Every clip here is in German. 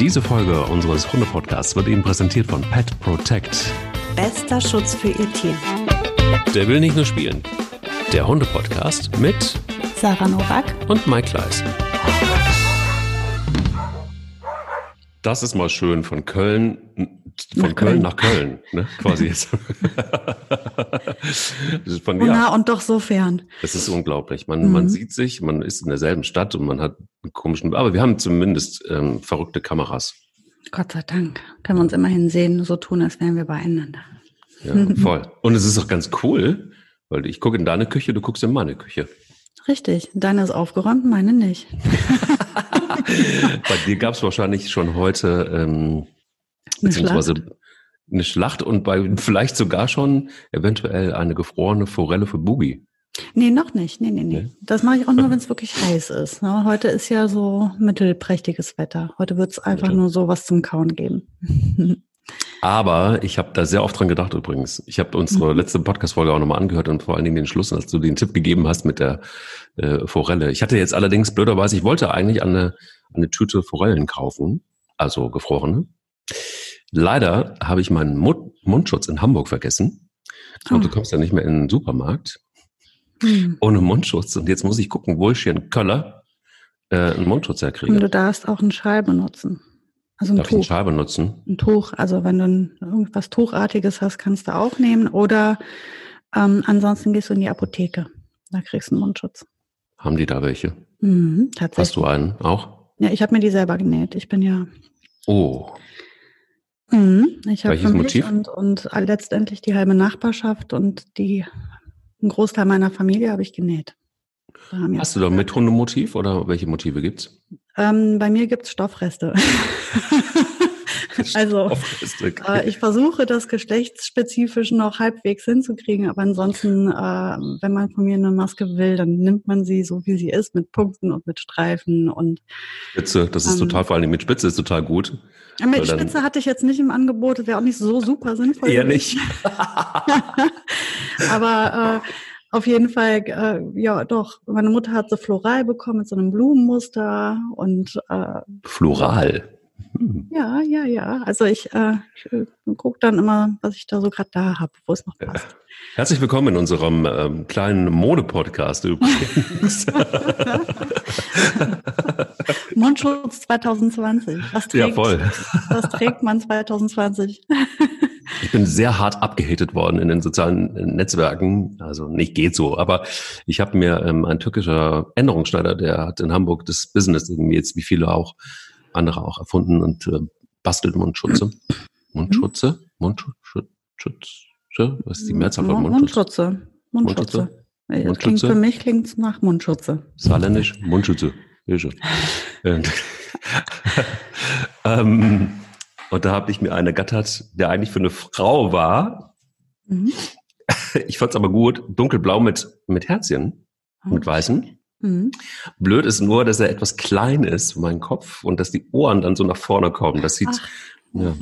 Diese Folge unseres Hunde-Podcasts wird Ihnen präsentiert von Pet Protect. Bester Schutz für Ihr Tier. Der will nicht nur spielen. Der Hunde-Podcast mit Sarah Nowak und Mike Kleiss. Das ist mal schön von Köln, von Nach Köln, Köln. nach Köln, ne? quasi jetzt. Das ist von, ja, na, und doch so fern. das ist unglaublich. Man, Mhm. man sieht sich, man ist in derselben Stadt und man hat einen komischen, aber wir haben zumindest ähm, verrückte Kameras. Gott sei Dank. Können wir uns immerhin sehen, so tun, als wären wir beieinander. Ja, voll. Und es ist auch ganz cool, weil ich gucke in deine Küche, du guckst in meine Küche. Richtig. Deine ist aufgeräumt, meine nicht. Bei dir gab es wahrscheinlich schon heute ähm, Eine beziehungsweise Schlacht. eine Schlacht und bei vielleicht sogar schon eventuell eine gefrorene Forelle für Boogie. Nee, noch nicht. Nee, nee, nee. Nee? Das mache ich auch nur, wenn es wirklich heiß ist. Ne? Heute ist ja so mittelprächtiges Wetter. Heute wird es einfach Mittel. nur so was zum Kauen geben. Aber ich habe da sehr oft dran gedacht übrigens. Ich habe unsere Mhm. letzte Podcast-Folge auch nochmal angehört und vor allen Dingen den Schluss, als du den Tipp gegeben hast mit der äh, Forelle. Ich hatte jetzt allerdings blöderweise, ich wollte eigentlich eine, eine Tüte Forellen kaufen, also gefrorene. Leider habe ich meinen Mund Mundschutz in Hamburg vergessen. Und Ah. du kommst ja nicht mehr in den Supermarkt Hm. ohne Mundschutz. Und jetzt muss ich gucken, wo ich hier in Köller äh, einen Mundschutz Und herkriege. du darfst auch einen Schal benutzen. Also ein Darf ich eine Tuch. Scheibe nutzen? ein Tuch, also wenn du irgendwas Tuchartiges hast, kannst du auch nehmen. Oder ähm, ansonsten gehst du in die Apotheke. Da kriegst du einen Mundschutz. Haben die da welche? Mhm, Hast tatsächlich. du einen auch? Ja, ich habe mir die selber genäht. Ich bin ja. Oh, Mhm, ich habe mich Motiv? und, und letztendlich die halbe Nachbarschaft und die einen Großteil meiner Familie habe ich genäht. Hast du da mit Hundemotiv oder welche Motive gibt's? ähm, bei mir gibt's Stoffreste. also. Äh, ich versuche das geschlechtsspezifisch noch halbwegs hinzukriegen, aber ansonsten, äh, wenn man von mir eine Maske will, dann nimmt man sie so, wie sie ist, mit Punkten und mit Streifen. Und Spitze, das ist Ähm, total, vor allem mit Spitze ist total gut. Äh, mit Weil dann- Spitze hatte ich jetzt nicht im Angebot, das wäre auch nicht so super sinnvoll. Eher nicht. aber äh, auf jeden Fall, äh, ja doch, meine Mutter hat so floral bekommen mit so einem Blumenmuster und äh, Floral. Hm. ja, ja, ja. Also ich, äh, äh, gucke dann immer, was ich da so gerade da habe, wo es noch passt. Herzlich willkommen in unserem ähm, kleinen Mode-Podcast übrigens. Mundschutz 2020. Was trägt, ja, voll. was trägt man 2020? Ich bin sehr hart abgehatet worden in den sozialen äh, Netzwerken. Also nicht geht so, aber ich habe mir ähm, ein türkischer Änderungsschneider, der hat in Hamburg das Business irgendwie jetzt wie viele auch andere auch erfunden und äh, bastelt Mundschutze. Mundschutze? Mundschutze? Was ist die Mehrzahl von Mund- Mundschutz? Mundschutze. Mundschutze. Mundschutze? Das Mundschutze? klingt für mich klingt's nach Mundschutze. Saarländisch, Mundschütze. Hilfe. Und, ähm, und da habe ich mir einen ergattert, der eigentlich für eine Frau war. Mhm. Ich fand's aber gut, dunkelblau mit, mit Herzchen, mit weißen. Mhm. Blöd ist nur, dass er etwas klein ist, mein Kopf, und dass die Ohren dann so nach vorne kommen. Das sieht, ja,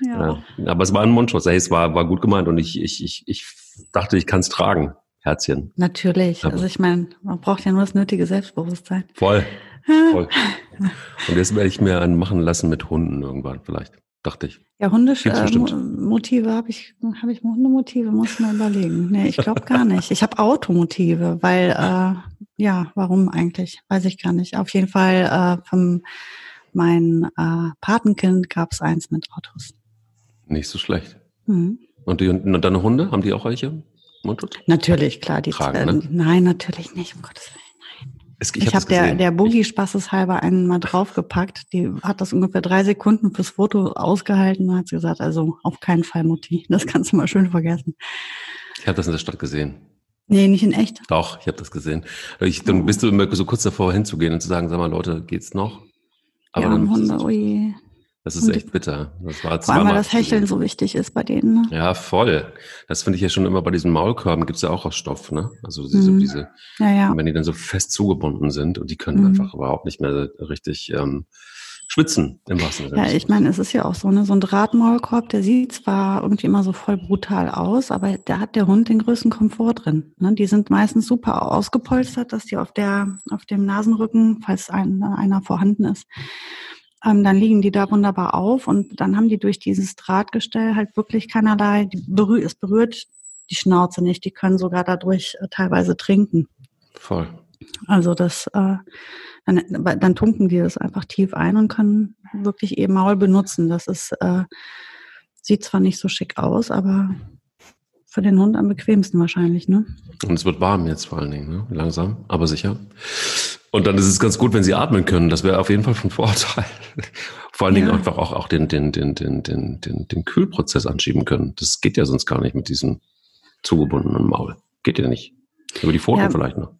ja. ja. Aber es war ein Mundschutz. Hey, es war, war gut gemeint und ich, ich, ich, ich dachte, ich kann's tragen. Herzchen. Natürlich. Aber- Also ich meine, man braucht ja nur das nötige Selbstbewusstsein. Voll. Voll. Und jetzt werde ich mir einen machen lassen mit Hunden irgendwann, vielleicht. Dachte ich. Ja, Gibt's äh, Motive habe ich, habe ich Hundemotive, muss ich mal überlegen. Nee, ich glaube gar nicht. Ich habe Automotive, weil, äh, ja, warum eigentlich? Weiß ich gar nicht. Auf jeden Fall äh, von mein äh, Patenkind gab es eins mit Autos. Nicht so schlecht. Mhm. Und, die, und deine Hunde, haben die auch welche? Mundschutz? Natürlich, klar. Die Tragen, ne? Nein, natürlich nicht, um Gottes Willen. Es, Ich, hab habe der, der Boogie spaßeshalber einen mal draufgepackt. Die hat das ungefähr drei Sekunden fürs Foto ausgehalten und hat gesagt, also auf keinen Fall Mutti. Das kannst du mal schön vergessen. Ich habe das in der Stadt gesehen. Nee, nicht in echt. Doch, ich habe das gesehen. Ich, dann bist du immer so kurz davor hinzugehen und zu sagen, sag mal Leute, geht's noch? Aber ja, dann, Hunde, ui. Das ist echt bitter. Das war Vor allem, weil das Hecheln so wichtig ist bei denen. Ne? Ja, voll. Das finde ich ja schon immer bei diesen Maulkörben gibt's ja auch aus Stoff, ne? Also diese, Mhm. diese Ja, ja. wenn die dann so fest zugebunden sind und die können Mhm. einfach überhaupt nicht mehr richtig ähm, schwitzen im Sinne. Ja, ich meine, es ist ja auch so, ne, so ein Drahtmaulkorb, der sieht zwar irgendwie immer so voll brutal aus, aber da hat der Hund den größten Komfort drin. Ne? Die sind meistens super ausgepolstert, dass die auf der, auf dem Nasenrücken, falls ein, einer vorhanden ist, ähm, dann liegen die da wunderbar auf und dann haben die durch dieses Drahtgestell halt wirklich keinerlei, die berührt, es berührt die Schnauze nicht, die können sogar dadurch äh, teilweise trinken. Voll. Also das, äh, dann, dann tunken die das einfach tief ein und können wirklich ihr Maul benutzen. Das ist, äh, sieht zwar nicht so schick aus, aber für den Hund am bequemsten wahrscheinlich, ne? Und es wird warm jetzt vor allen Dingen, ne? langsam, aber sicher. Und dann ist es ganz gut, wenn sie atmen können. Das wäre auf jeden Fall von Vorteil. Vor allen ja. Dingen einfach auch, auch den, den, den, den, den, den, den Kühlprozess anschieben können. Das geht ja sonst gar nicht mit diesem zugebundenen Maul. Geht ja nicht. Über die Pfoten ja. vielleicht noch.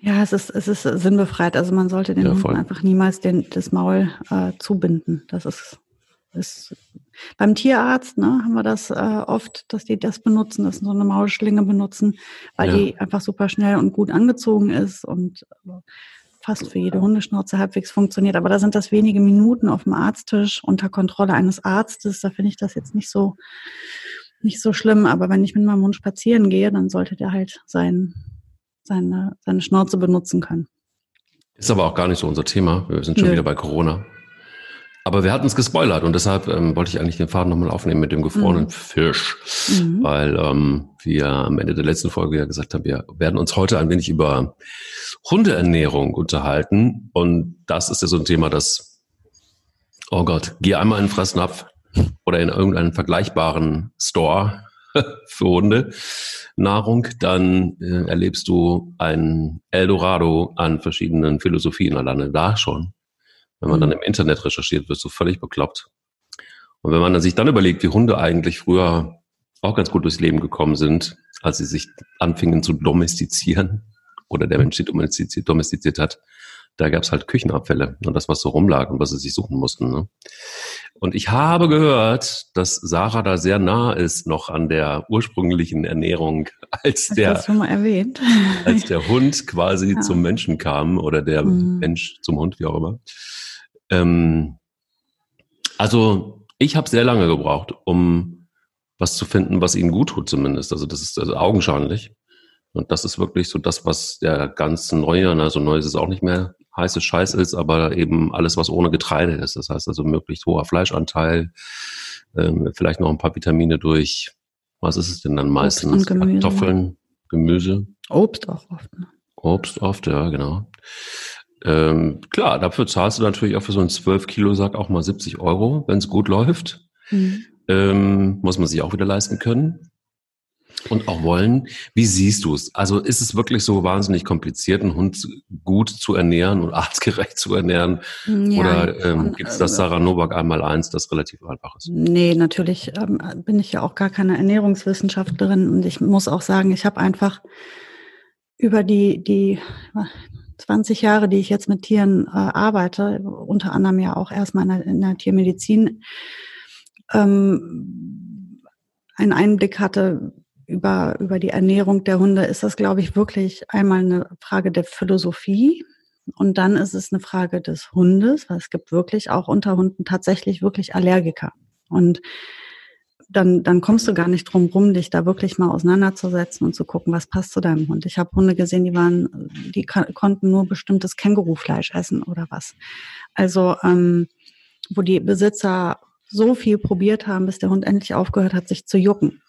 Ja, es ist, es ist sinnbefreit. Also man sollte den ja, einfach niemals den, das Maul äh, zubinden. Das ist, ist beim Tierarzt ne, haben wir das äh, oft, dass die das benutzen, dass sie so eine Maulschlinge benutzen, weil ja. die einfach super schnell und gut angezogen ist und fast für jede Hundeschnauze halbwegs funktioniert. Aber da sind das wenige Minuten auf dem Arzttisch unter Kontrolle eines Arztes. Da finde ich das jetzt nicht so nicht so schlimm. Aber wenn ich mit meinem Hund spazieren gehe, dann sollte der halt sein, seine, seine Schnauze benutzen können. Ist aber auch gar nicht so unser Thema. Wir sind schon Nö. wieder bei Corona. Aber wir hatten es gespoilert und deshalb ähm, wollte ich eigentlich den Faden nochmal aufnehmen mit dem gefrorenen mhm. Fisch, mhm. weil ähm, wir am Ende der letzten Folge ja gesagt haben, wir werden uns heute ein wenig über Hundeernährung unterhalten und das ist ja so ein Thema, das, oh Gott, geh einmal in den Fressnapf oder in irgendeinen vergleichbaren Store für Hunde Nahrung, dann äh, erlebst du ein Eldorado an verschiedenen Philosophien alleine da schon wenn man dann mhm. im Internet recherchiert, wirst du völlig bekloppt. Und wenn man dann sich dann überlegt, wie Hunde eigentlich früher auch ganz gut durchs Leben gekommen sind, als sie sich anfingen zu domestizieren oder der Mensch sie domestiziert, domestiziert hat, da gab es halt Küchenabfälle und das, was so rumlag und was sie sich suchen mussten. Ne? Und ich habe gehört, dass Sarah da sehr nah ist noch an der ursprünglichen Ernährung, als Hast der, als der Hund quasi ja. zum Menschen kam oder der mhm. Mensch zum Hund, wie auch immer. Ähm, also ich habe sehr lange gebraucht, um was zu finden, was ihnen gut tut zumindest. Also das ist also augenscheinlich. Und das ist wirklich so das, was der ganz neue, also neu ist es auch nicht mehr, heiße Scheiß ist, aber eben alles, was ohne Getreide ist. Das heißt also möglichst hoher Fleischanteil, ähm, vielleicht noch ein paar Vitamine durch, was ist es denn dann meistens? Kartoffeln, Gemüse. Obst auch oft. Ne? Obst oft, ja, genau. Ähm, klar, dafür zahlst du natürlich auch für so einen 12-Kilo-Sack auch mal 70 Euro, wenn es gut läuft. Mhm. Ähm, muss man sich auch wieder leisten können und auch wollen. Wie siehst du es? Also ist es wirklich so wahnsinnig kompliziert, einen Hund gut zu ernähren und artgerecht zu ernähren? Ja, Oder ähm, gibt es das äh, Sarah Novak einmal eins, das relativ einfach ist? Nee, natürlich ähm, bin ich ja auch gar keine Ernährungswissenschaftlerin und ich muss auch sagen, ich habe einfach über die, die 20 Jahre, die ich jetzt mit Tieren äh, arbeite, unter anderem ja auch erstmal in der, in der Tiermedizin, ähm, einen Einblick hatte über, über die Ernährung der Hunde, ist das, glaube ich, wirklich einmal eine Frage der Philosophie. Und dann ist es eine Frage des Hundes, weil es gibt wirklich auch unter Hunden tatsächlich wirklich Allergiker. Und dann, dann kommst du gar nicht drum rum, dich da wirklich mal auseinanderzusetzen und zu gucken, was passt zu deinem Hund. Ich habe Hunde gesehen, die waren, die konnten nur bestimmtes Kängurufleisch essen oder was. Also ähm, wo die Besitzer so viel probiert haben, bis der Hund endlich aufgehört hat, sich zu jucken.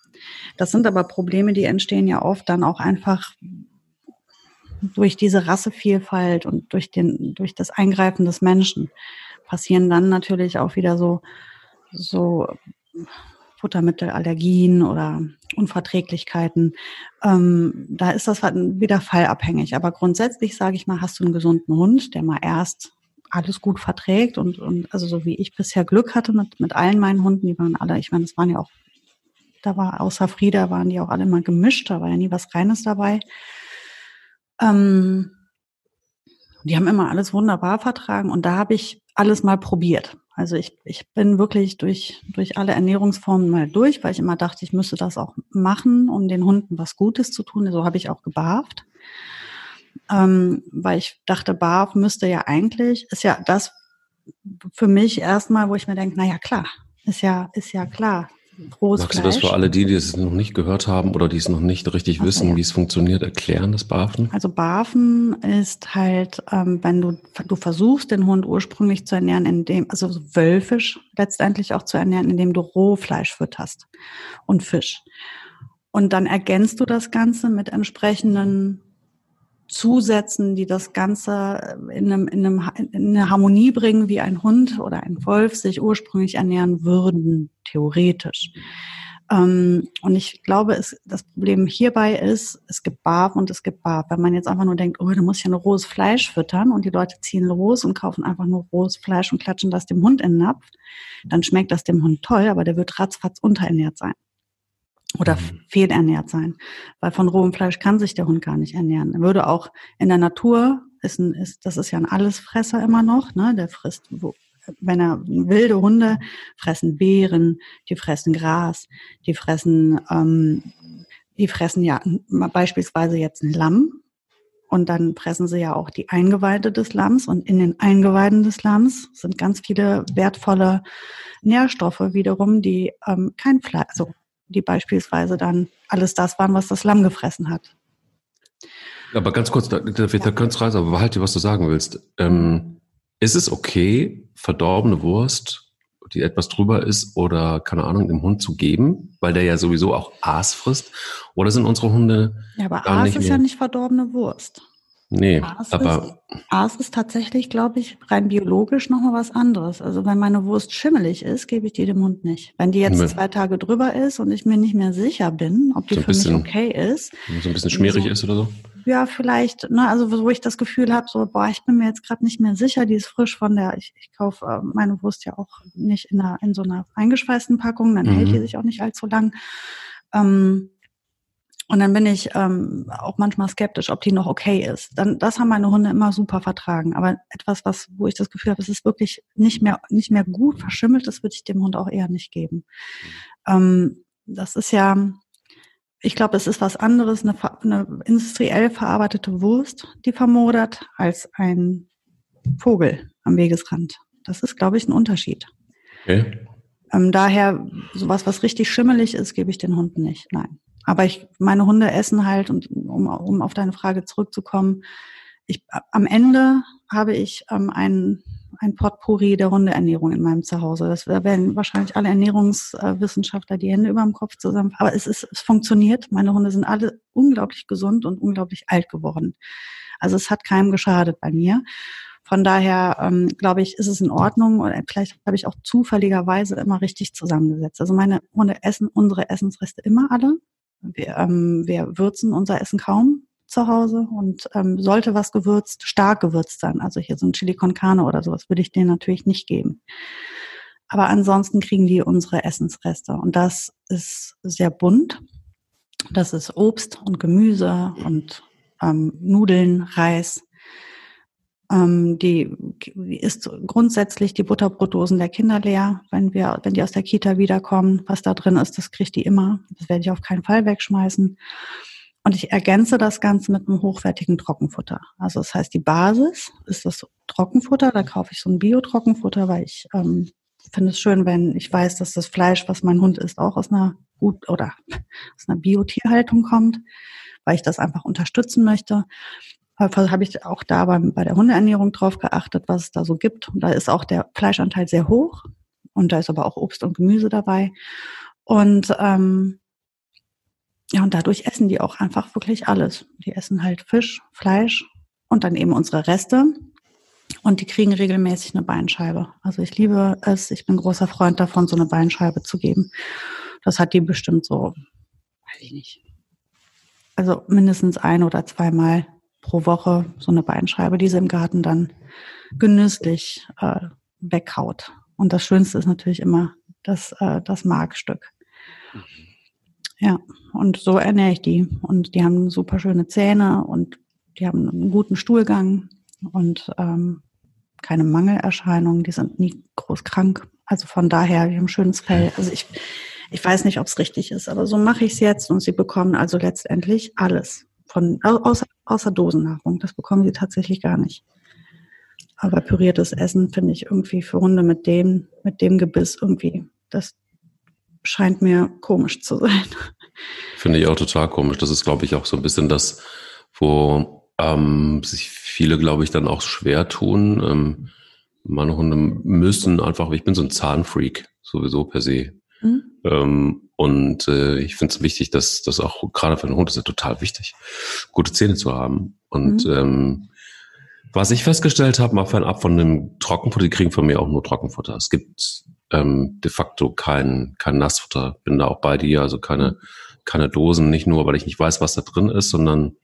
Das sind aber Probleme, die entstehen ja oft dann auch einfach durch diese Rassevielfalt und durch den, durch das Eingreifen des Menschen passieren dann natürlich auch wieder so, so Futtermittelallergien oder Unverträglichkeiten. Ähm, da ist das halt wieder fallabhängig. Aber grundsätzlich sage ich mal, hast du einen gesunden Hund, der mal erst alles gut verträgt und, und also so wie ich bisher Glück hatte mit, mit allen meinen Hunden, die waren alle, ich meine, es waren ja auch, da war außer Frieda waren die auch alle mal gemischt, da war ja nie was Reines dabei. Ähm, die haben immer alles wunderbar vertragen und da habe ich alles mal probiert. Also ich, ich bin wirklich durch, durch alle Ernährungsformen mal durch, weil ich immer dachte, ich müsste das auch machen, um den Hunden was Gutes zu tun. So habe ich auch gebarft. Ähm, weil ich dachte, Barf müsste ja eigentlich, ist ja das für mich erstmal, wo ich mir denke, na ja, klar, ist ja, ist ja klar. Rohes Magst Fleisch. du das für alle die, die es noch nicht gehört haben oder die es noch nicht richtig okay. wissen, wie es funktioniert, erklären, das Barfen? Also Barfen ist halt, ähm, wenn du, du versuchst, den Hund ursprünglich zu ernähren, indem, also wölfisch letztendlich auch zu ernähren, indem du Rohfleisch fütterst und Fisch. Und dann ergänzt du das Ganze mit entsprechenden Zusätzen, die das Ganze in, einem, in, einem, in eine Harmonie bringen, wie ein Hund oder ein Wolf sich ursprünglich ernähren würden, theoretisch. Ähm, und ich glaube, es, das Problem hierbei ist, es gibt Barb und es gibt Barb. Wenn man jetzt einfach nur denkt, oh, da muss ich ja nur rohes Fleisch füttern und die Leute ziehen los und kaufen einfach nur rohes Fleisch und klatschen das dem Hund in den Napf, dann schmeckt das dem Hund toll, aber der wird ratzfatz unterernährt sein oder mhm. fehlernährt sein. Weil von rohem Fleisch kann sich der Hund gar nicht ernähren. Er würde auch in der Natur, ist ein, ist, das ist ja ein Allesfresser immer noch, ne? der frisst, wo, wenn er wilde Hunde fressen Beeren, die fressen Gras, die fressen, ähm, die fressen ja beispielsweise jetzt ein Lamm. Und dann fressen sie ja auch die Eingeweide des Lamms. Und in den Eingeweiden des Lamms sind ganz viele wertvolle Nährstoffe wiederum, die ähm, kein Fleisch, also die beispielsweise dann alles das waren, was das Lamm gefressen hat. Aber ganz kurz, da, da, da könntest du aber behalte, was du sagen willst. Ähm, ist es okay, verdorbene Wurst, die etwas drüber ist, oder keine Ahnung, dem Hund zu geben, weil der ja sowieso auch Aas frisst? Oder sind unsere Hunde. Ja, aber Aas ist ja nicht verdorbene Wurst. Nee, Aas aber. Ist, Aas ist tatsächlich, glaube ich, rein biologisch nochmal was anderes. Also wenn meine Wurst schimmelig ist, gebe ich die dem Hund nicht. Wenn die jetzt mit, zwei Tage drüber ist und ich mir nicht mehr sicher bin, ob die so für bisschen, mich okay ist. So ein bisschen schmierig so, ist oder so? Ja, vielleicht, ne, also wo ich das Gefühl habe, so, boah, ich bin mir jetzt gerade nicht mehr sicher, die ist frisch von der, ich, ich kaufe äh, meine Wurst ja auch nicht in, einer, in so einer eingeschweißten Packung, dann mhm. hält die sich auch nicht allzu lang. Ähm, und dann bin ich ähm, auch manchmal skeptisch, ob die noch okay ist. Dann, das haben meine Hunde immer super vertragen. Aber etwas, was, wo ich das Gefühl habe, es ist wirklich nicht mehr, nicht mehr gut verschimmelt, das würde ich dem Hund auch eher nicht geben. Ähm, das ist ja, ich glaube, es ist was anderes, eine, eine industriell verarbeitete Wurst, die vermodert, als ein Vogel am Wegesrand. Das ist, glaube ich, ein Unterschied. Okay. Ähm, daher, sowas, was richtig schimmelig ist, gebe ich den Hunden nicht. Nein. Aber ich, meine Hunde essen halt, und um, um auf deine Frage zurückzukommen, ich, am Ende habe ich ähm, ein, ein Potpourri der Hundeernährung in meinem Zuhause. Das werden wahrscheinlich alle Ernährungswissenschaftler die Hände über dem Kopf zusammen. Aber es ist, es funktioniert. Meine Hunde sind alle unglaublich gesund und unglaublich alt geworden. Also es hat keinem geschadet bei mir. Von daher ähm, glaube ich, ist es in Ordnung oder vielleicht habe ich auch zufälligerweise immer richtig zusammengesetzt. Also meine Hunde essen unsere Essensreste immer alle. Wir, ähm, wir würzen unser Essen kaum zu Hause und ähm, sollte was gewürzt, stark gewürzt sein, also hier so ein Chili con Carne oder sowas, würde ich denen natürlich nicht geben. Aber ansonsten kriegen die unsere Essensreste und das ist sehr bunt. Das ist Obst und Gemüse und ähm, Nudeln, Reis, ähm, die ist grundsätzlich die Butterbrotdosen der Kinder leer, wenn wir, wenn die aus der Kita wiederkommen. Was da drin ist, das kriegt die immer. Das werde ich auf keinen Fall wegschmeißen. Und ich ergänze das Ganze mit einem hochwertigen Trockenfutter. Also das heißt, die Basis ist das Trockenfutter. Da kaufe ich so ein Bio-Trockenfutter, weil ich ähm, finde es schön, wenn ich weiß, dass das Fleisch, was mein Hund isst, auch aus einer gut oder aus einer Bio-Tierhaltung kommt, weil ich das einfach unterstützen möchte habe ich auch da beim, bei der Hundeernährung drauf geachtet, was es da so gibt. Und da ist auch der Fleischanteil sehr hoch und da ist aber auch Obst und Gemüse dabei. Und ähm, ja, und dadurch essen die auch einfach wirklich alles. Die essen halt Fisch, Fleisch und dann eben unsere Reste. Und die kriegen regelmäßig eine Beinscheibe. Also ich liebe es, ich bin großer Freund davon, so eine Beinscheibe zu geben. Das hat die bestimmt so, weiß ich nicht. Also mindestens ein oder zweimal pro Woche so eine Beinscheibe, die sie im Garten dann genüsslich äh, weghaut. Und das Schönste ist natürlich immer das, äh, das Markstück. Ja, und so ernähre ich die. Und die haben super schöne Zähne und die haben einen guten Stuhlgang und ähm, keine Mangelerscheinungen. Die sind nie groß krank. Also von daher, die haben ein schönes Fell. Also ich, ich weiß nicht, ob es richtig ist, aber so mache ich es jetzt und sie bekommen also letztendlich alles von außer, außer Dosennahrung. Das bekommen sie tatsächlich gar nicht. Aber püriertes Essen finde ich irgendwie für Hunde mit dem, mit dem Gebiss irgendwie, das, scheint mir komisch zu sein. Finde ich auch total komisch. Das ist, glaube ich, auch so ein bisschen das, wo ähm, sich viele, glaube ich, dann auch schwer tun. Ähm, meine Hunde müssen einfach, ich bin so ein Zahnfreak, sowieso per se. Mhm. Ähm, und äh, ich finde es wichtig, dass das auch gerade für einen Hund ist ja total wichtig, gute Zähne zu haben. Und mhm. ähm, was ich festgestellt habe, mal fernab von dem Trockenfutter, die kriegen von mir auch nur Trockenfutter. Es gibt ähm, de facto kein, kein Nassfutter. Bin da auch bei dir, also keine, keine Dosen, nicht nur, weil ich nicht weiß, was da drin ist, sondern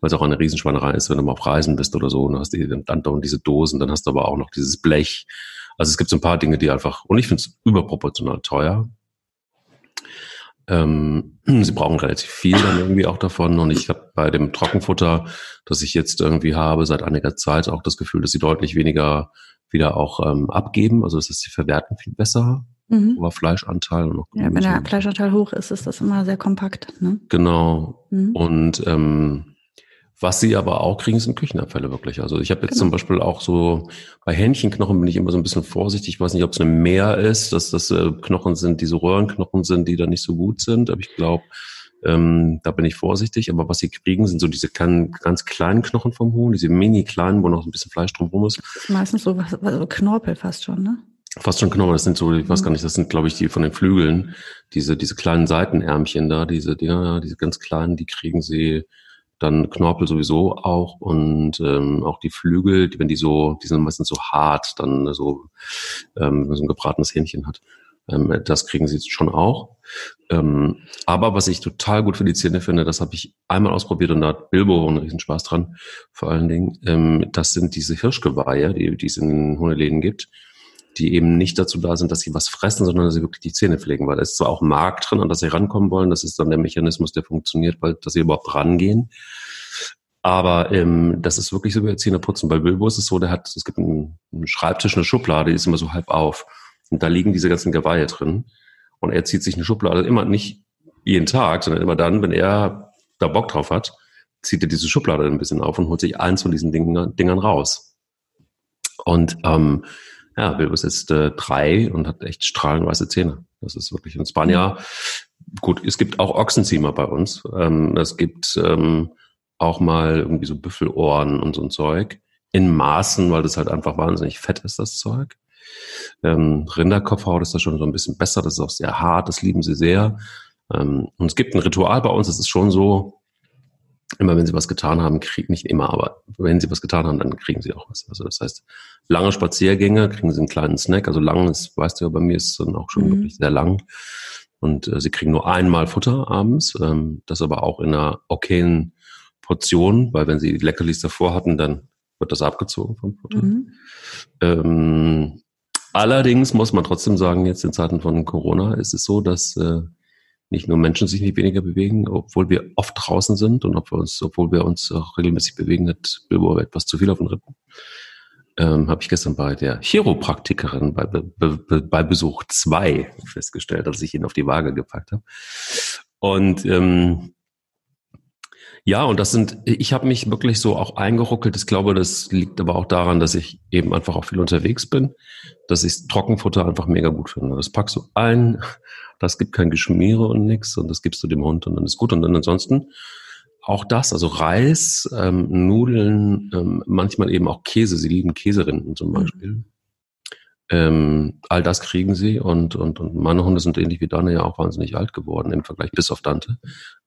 weil es auch eine Riesenschweinerei ist, wenn du mal auf Reisen bist oder so, und hast die, dann dauern diese Dosen, dann hast du aber auch noch dieses Blech. Also es gibt so ein paar Dinge, die einfach, und ich finde es überproportional teuer. Ähm, sie brauchen relativ viel dann irgendwie auch davon. Und ich habe bei dem Trockenfutter, das ich jetzt irgendwie habe, seit einiger Zeit auch das Gefühl, dass sie deutlich weniger wieder auch ähm, abgeben. Also das heißt, sie verwerten viel besser. Mhm. Aber Fleischanteil und noch Ja, wenn der Fleischanteil hoch ist, ist das immer sehr kompakt. Ne? Genau. Mhm. Und ähm, was sie aber auch kriegen, sind Küchenabfälle wirklich. Also ich habe jetzt genau. zum Beispiel auch so bei Hähnchenknochen bin ich immer so ein bisschen vorsichtig. Ich weiß nicht, ob es eine Mehr ist, dass das äh, Knochen sind, diese Röhrenknochen sind, die da nicht so gut sind. Aber ich glaube, ähm, da bin ich vorsichtig. Aber was sie kriegen, sind so diese kleinen, ganz kleinen Knochen vom Huhn, diese mini kleinen, wo noch ein bisschen Fleisch drumherum ist. Ist meistens so was, also Knorpel fast schon, ne? Fast schon Knorpel. Das sind so, ich weiß mhm. gar nicht, das sind, glaube ich, die von den Flügeln, diese, diese kleinen Seitenärmchen da, diese Dinger, diese ganz kleinen, die kriegen sie dann Knorpel sowieso auch und ähm, auch die Flügel, die, wenn die so, die sind meistens so hart, dann so, ähm, wenn man so ein gebratenes Hähnchen hat. Ähm, das kriegen sie schon auch. Ähm, aber was ich total gut für die Zähne finde, das habe ich einmal ausprobiert und da hat Bilbo einen riesen Spaß dran, vor allen Dingen, ähm, das sind diese Hirschgeweihe, die, die es in den Hundeläden gibt die eben nicht dazu da sind, dass sie was fressen, sondern dass sie wirklich die Zähne pflegen, weil da ist zwar auch Mark drin, an das sie rankommen wollen, das ist dann der Mechanismus, der funktioniert, weil dass sie überhaupt rangehen. Aber ähm, das ist wirklich so wie Zähne putzen. Bei Bilbo ist es so, der hat, es gibt einen, einen Schreibtisch, eine Schublade, die ist immer so halb auf. Und da liegen diese ganzen Geweihe drin. Und er zieht sich eine Schublade immer nicht jeden Tag, sondern immer dann, wenn er da Bock drauf hat, zieht er diese Schublade ein bisschen auf und holt sich eins von diesen Dingern, Dingern raus. Und ähm, ja, Bilbo ist jetzt äh, drei und hat echt strahlend weiße Zähne. Das ist wirklich ein Spanier. Gut, es gibt auch Ochsenziemer bei uns. Ähm, es gibt ähm, auch mal irgendwie so Büffelohren und so ein Zeug. In Maßen, weil das halt einfach wahnsinnig fett ist, das Zeug. Ähm, Rinderkopfhaut ist da schon so ein bisschen besser. Das ist auch sehr hart. Das lieben sie sehr. Ähm, und es gibt ein Ritual bei uns. Das ist schon so, immer wenn sie was getan haben, kriegen, nicht immer, aber wenn sie was getan haben, dann kriegen sie auch was. Also das heißt, lange Spaziergänge kriegen sie einen kleinen Snack. Also lang ist, weißt du ja, bei mir ist es dann auch schon mhm. wirklich sehr lang. Und äh, sie kriegen nur einmal Futter abends, ähm, das aber auch in einer okayen Portion, weil wenn sie Leckerlis davor hatten, dann wird das abgezogen vom Futter. Mhm. Ähm, allerdings muss man trotzdem sagen, jetzt in Zeiten von Corona ist es so, dass äh, nicht nur Menschen sich nicht weniger bewegen, obwohl wir oft draußen sind und ob wir uns, obwohl wir uns auch regelmäßig bewegen, hat Bilbo etwas zu viel auf den Rippen. Ähm, habe ich gestern bei der Chiropraktikerin bei, bei, bei Besuch zwei festgestellt, als ich ihn auf die Waage gepackt habe. Und ähm, ja, und das sind, ich habe mich wirklich so auch eingeruckelt. Ich glaube, das liegt aber auch daran, dass ich eben einfach auch viel unterwegs bin, dass ich Trockenfutter einfach mega gut finde. Das packst du ein, das gibt kein Geschmiere und nix und das gibst du dem Hund und dann ist gut. Und dann ansonsten auch das, also Reis, ähm, Nudeln, ähm, manchmal eben auch Käse. Sie lieben Käserinden zum mhm. Beispiel. Mhm. Ähm, all das kriegen sie und, und, und meine Hunde sind ähnlich wie deine ja auch wahnsinnig alt geworden im Vergleich bis auf Dante.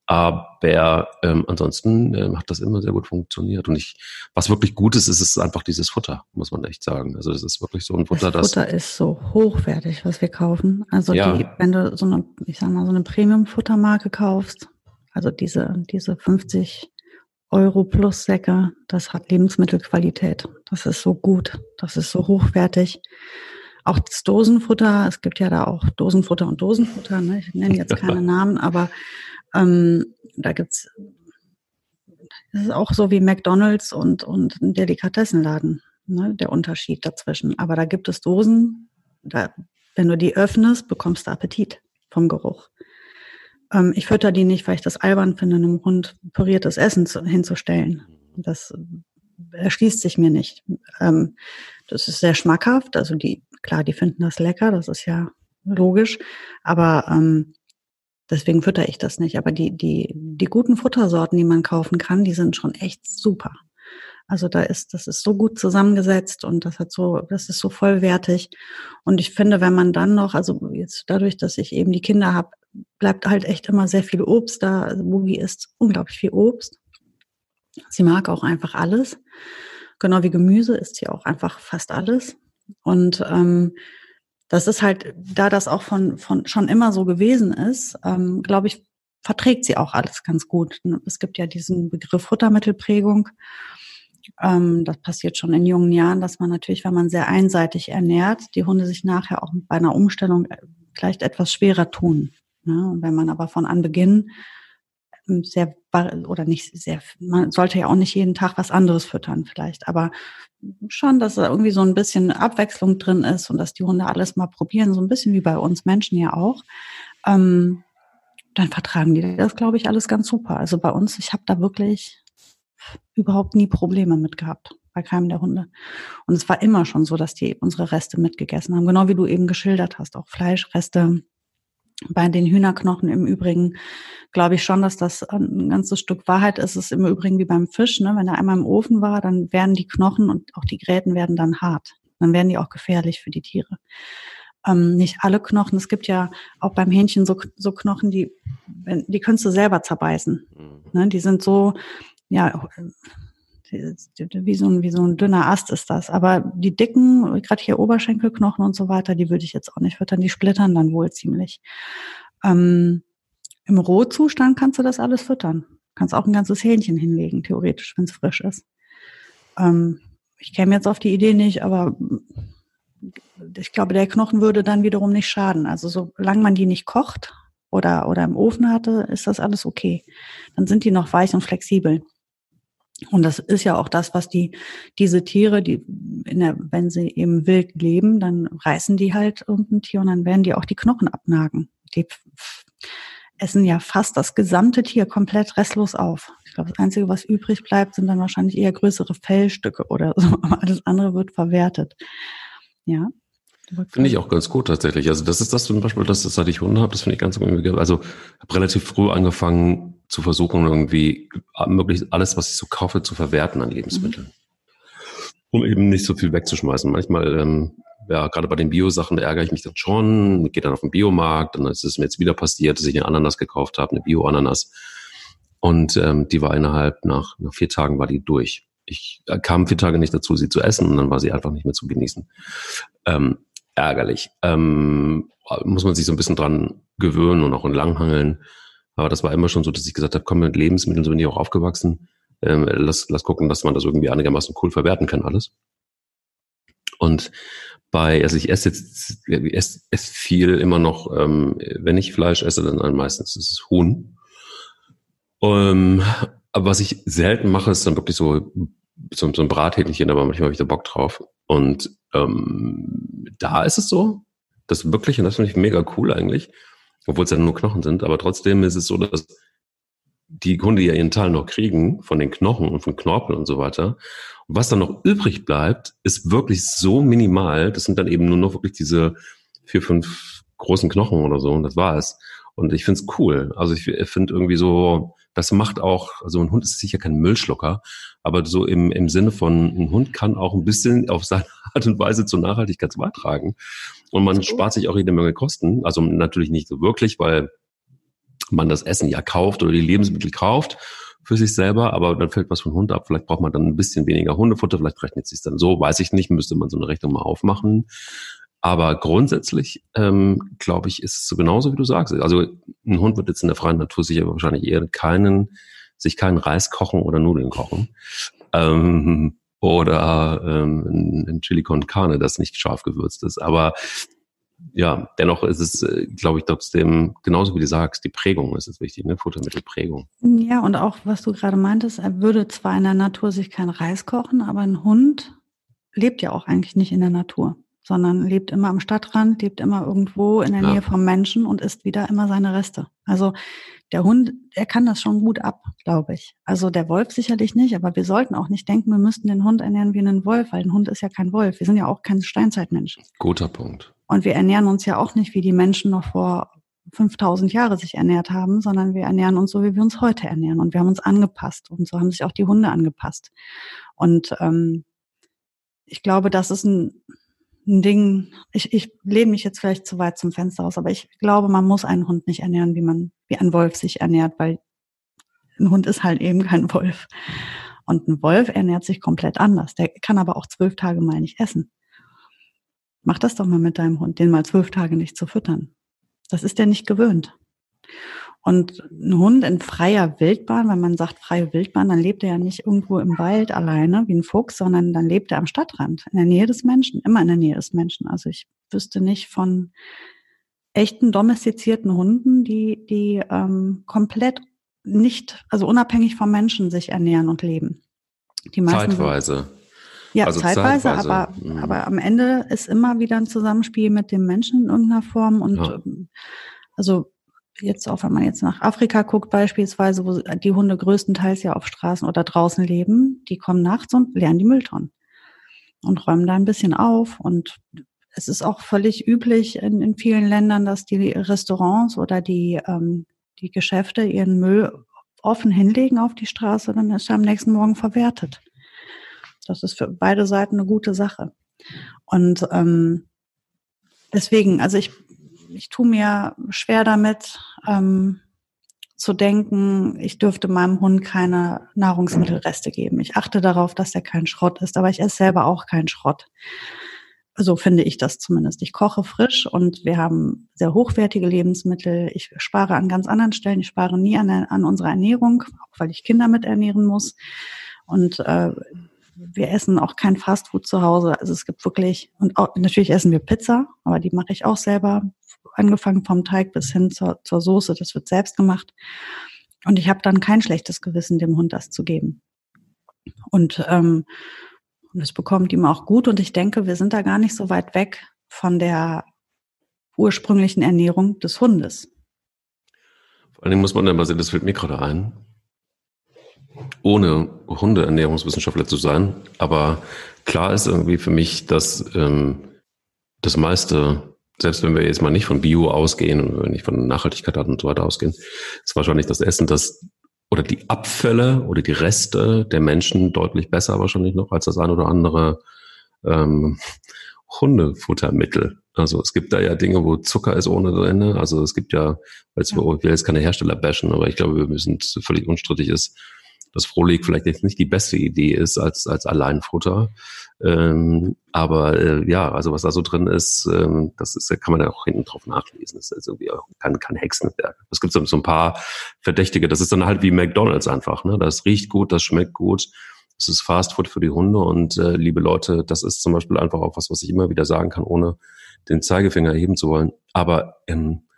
Aber ähm, ansonsten ähm, hat das immer sehr gut funktioniert. Und ich, was wirklich gut ist, ist es einfach dieses Futter, muss man echt sagen. Also das ist wirklich so ein Futter, das. Futter ist so hochwertig, was wir kaufen. Also ja. die, wenn du so eine, ich sag mal, so eine Premium-Futtermarke kaufst, also diese, diese 50 Euro plus Säcke, das hat Lebensmittelqualität. Das ist so gut, das ist so hochwertig. Auch das Dosenfutter, es gibt ja da auch Dosenfutter und Dosenfutter, ne? ich nenne jetzt keine Namen, aber ähm, da gibt's das ist auch so wie McDonalds und, und ein Delikatessenladen, ne, der Unterschied dazwischen. Aber da gibt es Dosen, da, wenn du die öffnest, bekommst du Appetit vom Geruch. Ähm, ich fütter die nicht, weil ich das albern finde, einem Hund püriertes Essen zu, hinzustellen. Das erschließt sich mir nicht. Ähm, das ist sehr schmackhaft. Also die, klar, die finden das lecker. Das ist ja logisch. Aber ähm, deswegen fütter ich das nicht. Aber die, die, die guten Futtersorten, die man kaufen kann, die sind schon echt super. Also da ist, das ist so gut zusammengesetzt und das hat so, das ist so vollwertig. Und ich finde, wenn man dann noch, also jetzt dadurch, dass ich eben die Kinder habe, bleibt halt echt immer sehr viel Obst da. Also Boogie isst unglaublich viel Obst. Sie mag auch einfach alles. Genau wie Gemüse isst sie auch einfach fast alles. Und ähm, das ist halt, da das auch von, von schon immer so gewesen ist, ähm, glaube ich, verträgt sie auch alles ganz gut. Es gibt ja diesen Begriff Futtermittelprägung. Ähm, das passiert schon in jungen Jahren, dass man natürlich, wenn man sehr einseitig ernährt, die Hunde sich nachher auch bei einer Umstellung äh, vielleicht etwas schwerer tun. Ne? Wenn man aber von Anbeginn sehr oder nicht sehr, man sollte ja auch nicht jeden Tag was anderes füttern vielleicht, aber schon, dass da irgendwie so ein bisschen Abwechslung drin ist und dass die Hunde alles mal probieren, so ein bisschen wie bei uns Menschen ja auch. Ähm, dann vertragen die das, glaube ich, alles ganz super. Also bei uns, ich habe da wirklich überhaupt nie Probleme mit gehabt bei keinem der Hunde. Und es war immer schon so, dass die unsere Reste mitgegessen haben, genau wie du eben geschildert hast, auch Fleischreste. Bei den Hühnerknochen im Übrigen glaube ich schon, dass das ein ganzes Stück Wahrheit ist. Es ist im Übrigen wie beim Fisch, ne? wenn er einmal im Ofen war, dann werden die Knochen und auch die Gräten werden dann hart. Dann werden die auch gefährlich für die Tiere. Ähm, nicht alle Knochen. Es gibt ja auch beim Hähnchen so, so Knochen, die, die kannst du selber zerbeißen. Mhm. Ne? Die sind so, ja, wie so, ein, wie so ein dünner Ast ist das. Aber die dicken, gerade hier Oberschenkelknochen und so weiter, die würde ich jetzt auch nicht füttern. Die splittern dann wohl ziemlich. Ähm, Im Rohzustand kannst du das alles füttern. Kannst auch ein ganzes Hähnchen hinlegen, theoretisch, wenn es frisch ist. Ähm, ich käme jetzt auf die Idee nicht, aber ich glaube, der Knochen würde dann wiederum nicht schaden. Also solange man die nicht kocht oder, oder im Ofen hatte, ist das alles okay. Dann sind die noch weich und flexibel. Und das ist ja auch das, was die, diese Tiere, die, in der, wenn sie eben wild leben, dann reißen die halt irgendein Tier und dann werden die auch die Knochen abnagen. Die essen ja fast das gesamte Tier komplett restlos auf. Ich glaube, das Einzige, was übrig bleibt, sind dann wahrscheinlich eher größere Fellstücke oder so, aber alles andere wird verwertet. Ja. Finde ich auch ganz gut tatsächlich. Also das ist das zum Beispiel, dass das, seit ich Hunde habe, das finde ich ganz irgendwie, also habe relativ früh angefangen zu versuchen, irgendwie möglichst alles, was ich so kaufe, zu verwerten an Lebensmitteln. Mhm. Um eben nicht so viel wegzuschmeißen. Manchmal, ähm, ja, gerade bei den Bio-Sachen, ärgere ich mich dann schon, gehe dann auf den Biomarkt, dann ist es mir jetzt wieder passiert, dass ich eine Ananas gekauft habe, eine Bio-Ananas. Und ähm, die war innerhalb, nach, nach vier Tagen war die durch. Ich äh, kam vier Tage nicht dazu, sie zu essen und dann war sie einfach nicht mehr zu genießen. Ähm, ärgerlich. Ähm, muss man sich so ein bisschen dran gewöhnen und auch entlanghangeln. Aber das war immer schon so, dass ich gesagt habe, komm, mit Lebensmitteln so bin ich auch aufgewachsen. Ähm, lass, lass gucken, dass man das irgendwie einigermaßen cool verwerten kann, alles. Und bei, also ich esse jetzt, ich esse, esse viel immer noch, ähm, wenn ich Fleisch esse, dann meistens ist es Huhn. Ähm, aber was ich selten mache, ist dann wirklich so, so, so ein Brathähnchen, aber manchmal habe ich da Bock drauf. Und ähm, da ist es so, dass wirklich, und das finde ich mega cool eigentlich, obwohl es ja nur Knochen sind, aber trotzdem ist es so, dass die Hunde ja ihren Teil noch kriegen von den Knochen und von Knorpel und so weiter. Und was dann noch übrig bleibt, ist wirklich so minimal. Das sind dann eben nur noch wirklich diese vier, fünf großen Knochen oder so und das war es. Und ich finde es cool. Also ich finde irgendwie so, das macht auch, also ein Hund ist sicher kein Müllschlucker, aber so im, im Sinne von, ein Hund kann auch ein bisschen auf seine Art und Weise zur Nachhaltigkeit beitragen. Und man spart sich auch jede Menge Kosten. Also natürlich nicht so wirklich, weil man das Essen ja kauft oder die Lebensmittel kauft für sich selber, aber dann fällt was vom Hund ab. Vielleicht braucht man dann ein bisschen weniger Hundefutter, vielleicht rechnet es sich dann so, weiß ich nicht, müsste man so eine Rechnung mal aufmachen. Aber grundsätzlich, ähm, glaube ich, ist es so genauso, wie du sagst. Also ein Hund wird jetzt in der freien Natur sicher wahrscheinlich eher keinen, sich keinen Reis kochen oder Nudeln kochen. Ähm, oder ähm, ein, Chili con Carne, das nicht scharf gewürzt ist. Aber ja, dennoch ist es, äh, glaube ich, trotzdem, genauso wie du sagst, die Prägung ist es wichtig, ne? Futtermittelprägung. Ja, und auch, was du gerade meintest, er würde zwar in der Natur sich kein Reis kochen, aber ein Hund lebt ja auch eigentlich nicht in der Natur sondern lebt immer am Stadtrand, lebt immer irgendwo in der ja. Nähe vom Menschen und isst wieder immer seine Reste. Also der Hund, er kann das schon gut ab, glaube ich. Also der Wolf sicherlich nicht, aber wir sollten auch nicht denken, wir müssten den Hund ernähren wie einen Wolf, weil ein Hund ist ja kein Wolf. Wir sind ja auch kein Steinzeitmensch. Guter Punkt. Und wir ernähren uns ja auch nicht, wie die Menschen noch vor 5000 Jahre sich ernährt haben, sondern wir ernähren uns so, wie wir uns heute ernähren. Und wir haben uns angepasst. Und so haben sich auch die Hunde angepasst. Und ähm, ich glaube, das ist ein, ein Ding, ich, ich lehne mich jetzt vielleicht zu weit zum Fenster aus, aber ich glaube, man muss einen Hund nicht ernähren, wie man, wie ein Wolf sich ernährt, weil ein Hund ist halt eben kein Wolf. Und ein Wolf ernährt sich komplett anders. Der kann aber auch zwölf Tage mal nicht essen. Mach das doch mal mit deinem Hund, den mal zwölf Tage nicht zu füttern. Das ist der nicht gewöhnt. Und ein Hund in freier Wildbahn, wenn man sagt freie Wildbahn, dann lebt er ja nicht irgendwo im Wald alleine wie ein Fuchs, sondern dann lebt er am Stadtrand, in der Nähe des Menschen, immer in der Nähe des Menschen. Also ich wüsste nicht von echten domestizierten Hunden, die, die ähm, komplett nicht, also unabhängig vom Menschen sich ernähren und leben. Die meisten zeitweise. Ja, also zeitweise, zeitweise, aber, mhm. aber am Ende ist immer wieder ein Zusammenspiel mit dem Menschen in irgendeiner Form und ja. Ähm, also jetzt auch, wenn man jetzt nach Afrika guckt beispielsweise, wo die Hunde größtenteils ja auf Straßen oder draußen leben, die kommen nachts und leeren die Mülltonnen und räumen da ein bisschen auf und es ist auch völlig üblich in, in vielen Ländern, dass die Restaurants oder die, ähm, die Geschäfte ihren Müll offen hinlegen auf die Straße, dann ist er am nächsten Morgen verwertet. Das ist für beide Seiten eine gute Sache. Und ähm, deswegen, also ich ich tue mir schwer damit, ähm, zu denken, ich dürfte meinem Hund keine Nahrungsmittelreste geben. Ich achte darauf, dass er kein Schrott ist, aber ich esse selber auch keinen Schrott. So finde ich das zumindest. Ich koche frisch und wir haben sehr hochwertige Lebensmittel. Ich spare an ganz anderen Stellen. Ich spare nie an, an unserer Ernährung, auch weil ich Kinder mit ernähren muss. Und äh, wir essen auch kein Fastfood zu Hause. Also es gibt wirklich, und auch, natürlich essen wir Pizza, aber die mache ich auch selber angefangen vom Teig bis hin zur, zur Soße, das wird selbst gemacht. Und ich habe dann kein schlechtes Gewissen, dem Hund das zu geben. Und ähm, es bekommt ihm auch gut. Und ich denke, wir sind da gar nicht so weit weg von der ursprünglichen Ernährung des Hundes. Vor allem muss man dann mal sehen, das fällt mir gerade ein, ohne Hundeernährungswissenschaftler zu sein. Aber klar ist irgendwie für mich, dass ähm, das meiste selbst wenn wir jetzt mal nicht von Bio ausgehen und wenn nicht von Nachhaltigkeit und so weiter ausgehen, ist wahrscheinlich das Essen, das oder die Abfälle oder die Reste der Menschen deutlich besser wahrscheinlich noch als das ein oder andere ähm, Hundefuttermittel. Also es gibt da ja Dinge, wo Zucker ist ohne Ende. Also es gibt ja, wir, ich will jetzt keine Hersteller bashen, aber ich glaube, wir müssen völlig unstrittig ist, dass Frohlig vielleicht jetzt nicht die beste Idee ist als, als Alleinfutter. Ähm, aber äh, ja, also was da so drin ist, ähm, das ist, kann man ja auch hinten drauf nachlesen. Das ist irgendwie auch kein, kein Hexenwerk. Es gibt so ein paar Verdächtige. Das ist dann halt wie McDonalds einfach. Ne? Das riecht gut, das schmeckt gut. Das ist Fastfood für die Hunde und äh, liebe Leute, das ist zum Beispiel einfach auch was, was ich immer wieder sagen kann, ohne den Zeigefinger heben zu wollen. Aber ähm,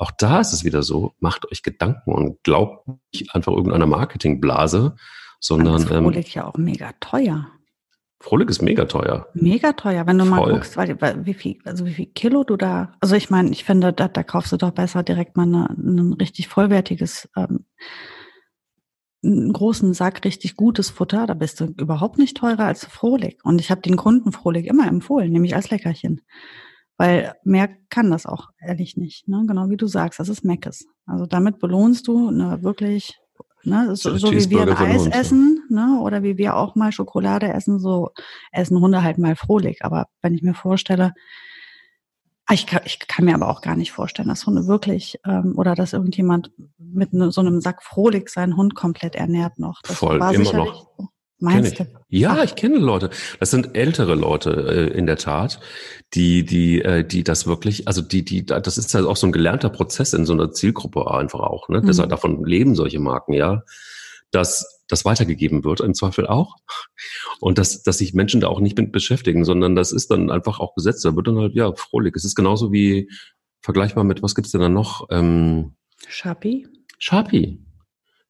auch da ist es wieder so, macht euch Gedanken und glaubt nicht einfach irgendeiner Marketingblase, sondern. Das Frohlich ähm, ja auch mega teuer. Frohlich ist mega teuer. Mega teuer, wenn du Voll. mal guckst, weil, wie viel, also wie viel Kilo du da, also ich meine, ich finde, da, da kaufst du doch besser direkt mal eine, ein richtig vollwertiges, ähm, einen großen Sack richtig gutes Futter, da bist du überhaupt nicht teurer als Frohlich. Und ich habe den Kunden Frohlich immer empfohlen, nämlich als Leckerchen. Weil mehr kann das auch ehrlich nicht. Ne? Genau wie du sagst, das ist Meckes. Also damit belohnst du eine wirklich, ne, so, so wie wir ein Eis essen, ne, oder wie wir auch mal Schokolade essen, so essen Hunde halt mal frohlich. Aber wenn ich mir vorstelle, ah, ich kann, ich kann mir aber auch gar nicht vorstellen, dass Hunde wirklich ähm, oder dass irgendjemand mit ne, so einem Sack frohlich seinen Hund komplett ernährt noch. Das Voll, immer noch. Meinst du? Ja, ich kenne Leute. Das sind ältere Leute äh, in der Tat, die, die, äh, die das wirklich, also die, die, das ist ja auch so ein gelernter Prozess in so einer Zielgruppe einfach auch, ne? Mhm. Deshalb davon leben solche Marken, ja, dass das weitergegeben wird, im Zweifel auch. Und dass, dass sich Menschen da auch nicht mit beschäftigen, sondern das ist dann einfach auch gesetzt. Da wird dann halt, ja, frohlich. Es ist genauso wie vergleichbar mit, was gibt's denn da noch? Ähm, Sharpie. Sharpie.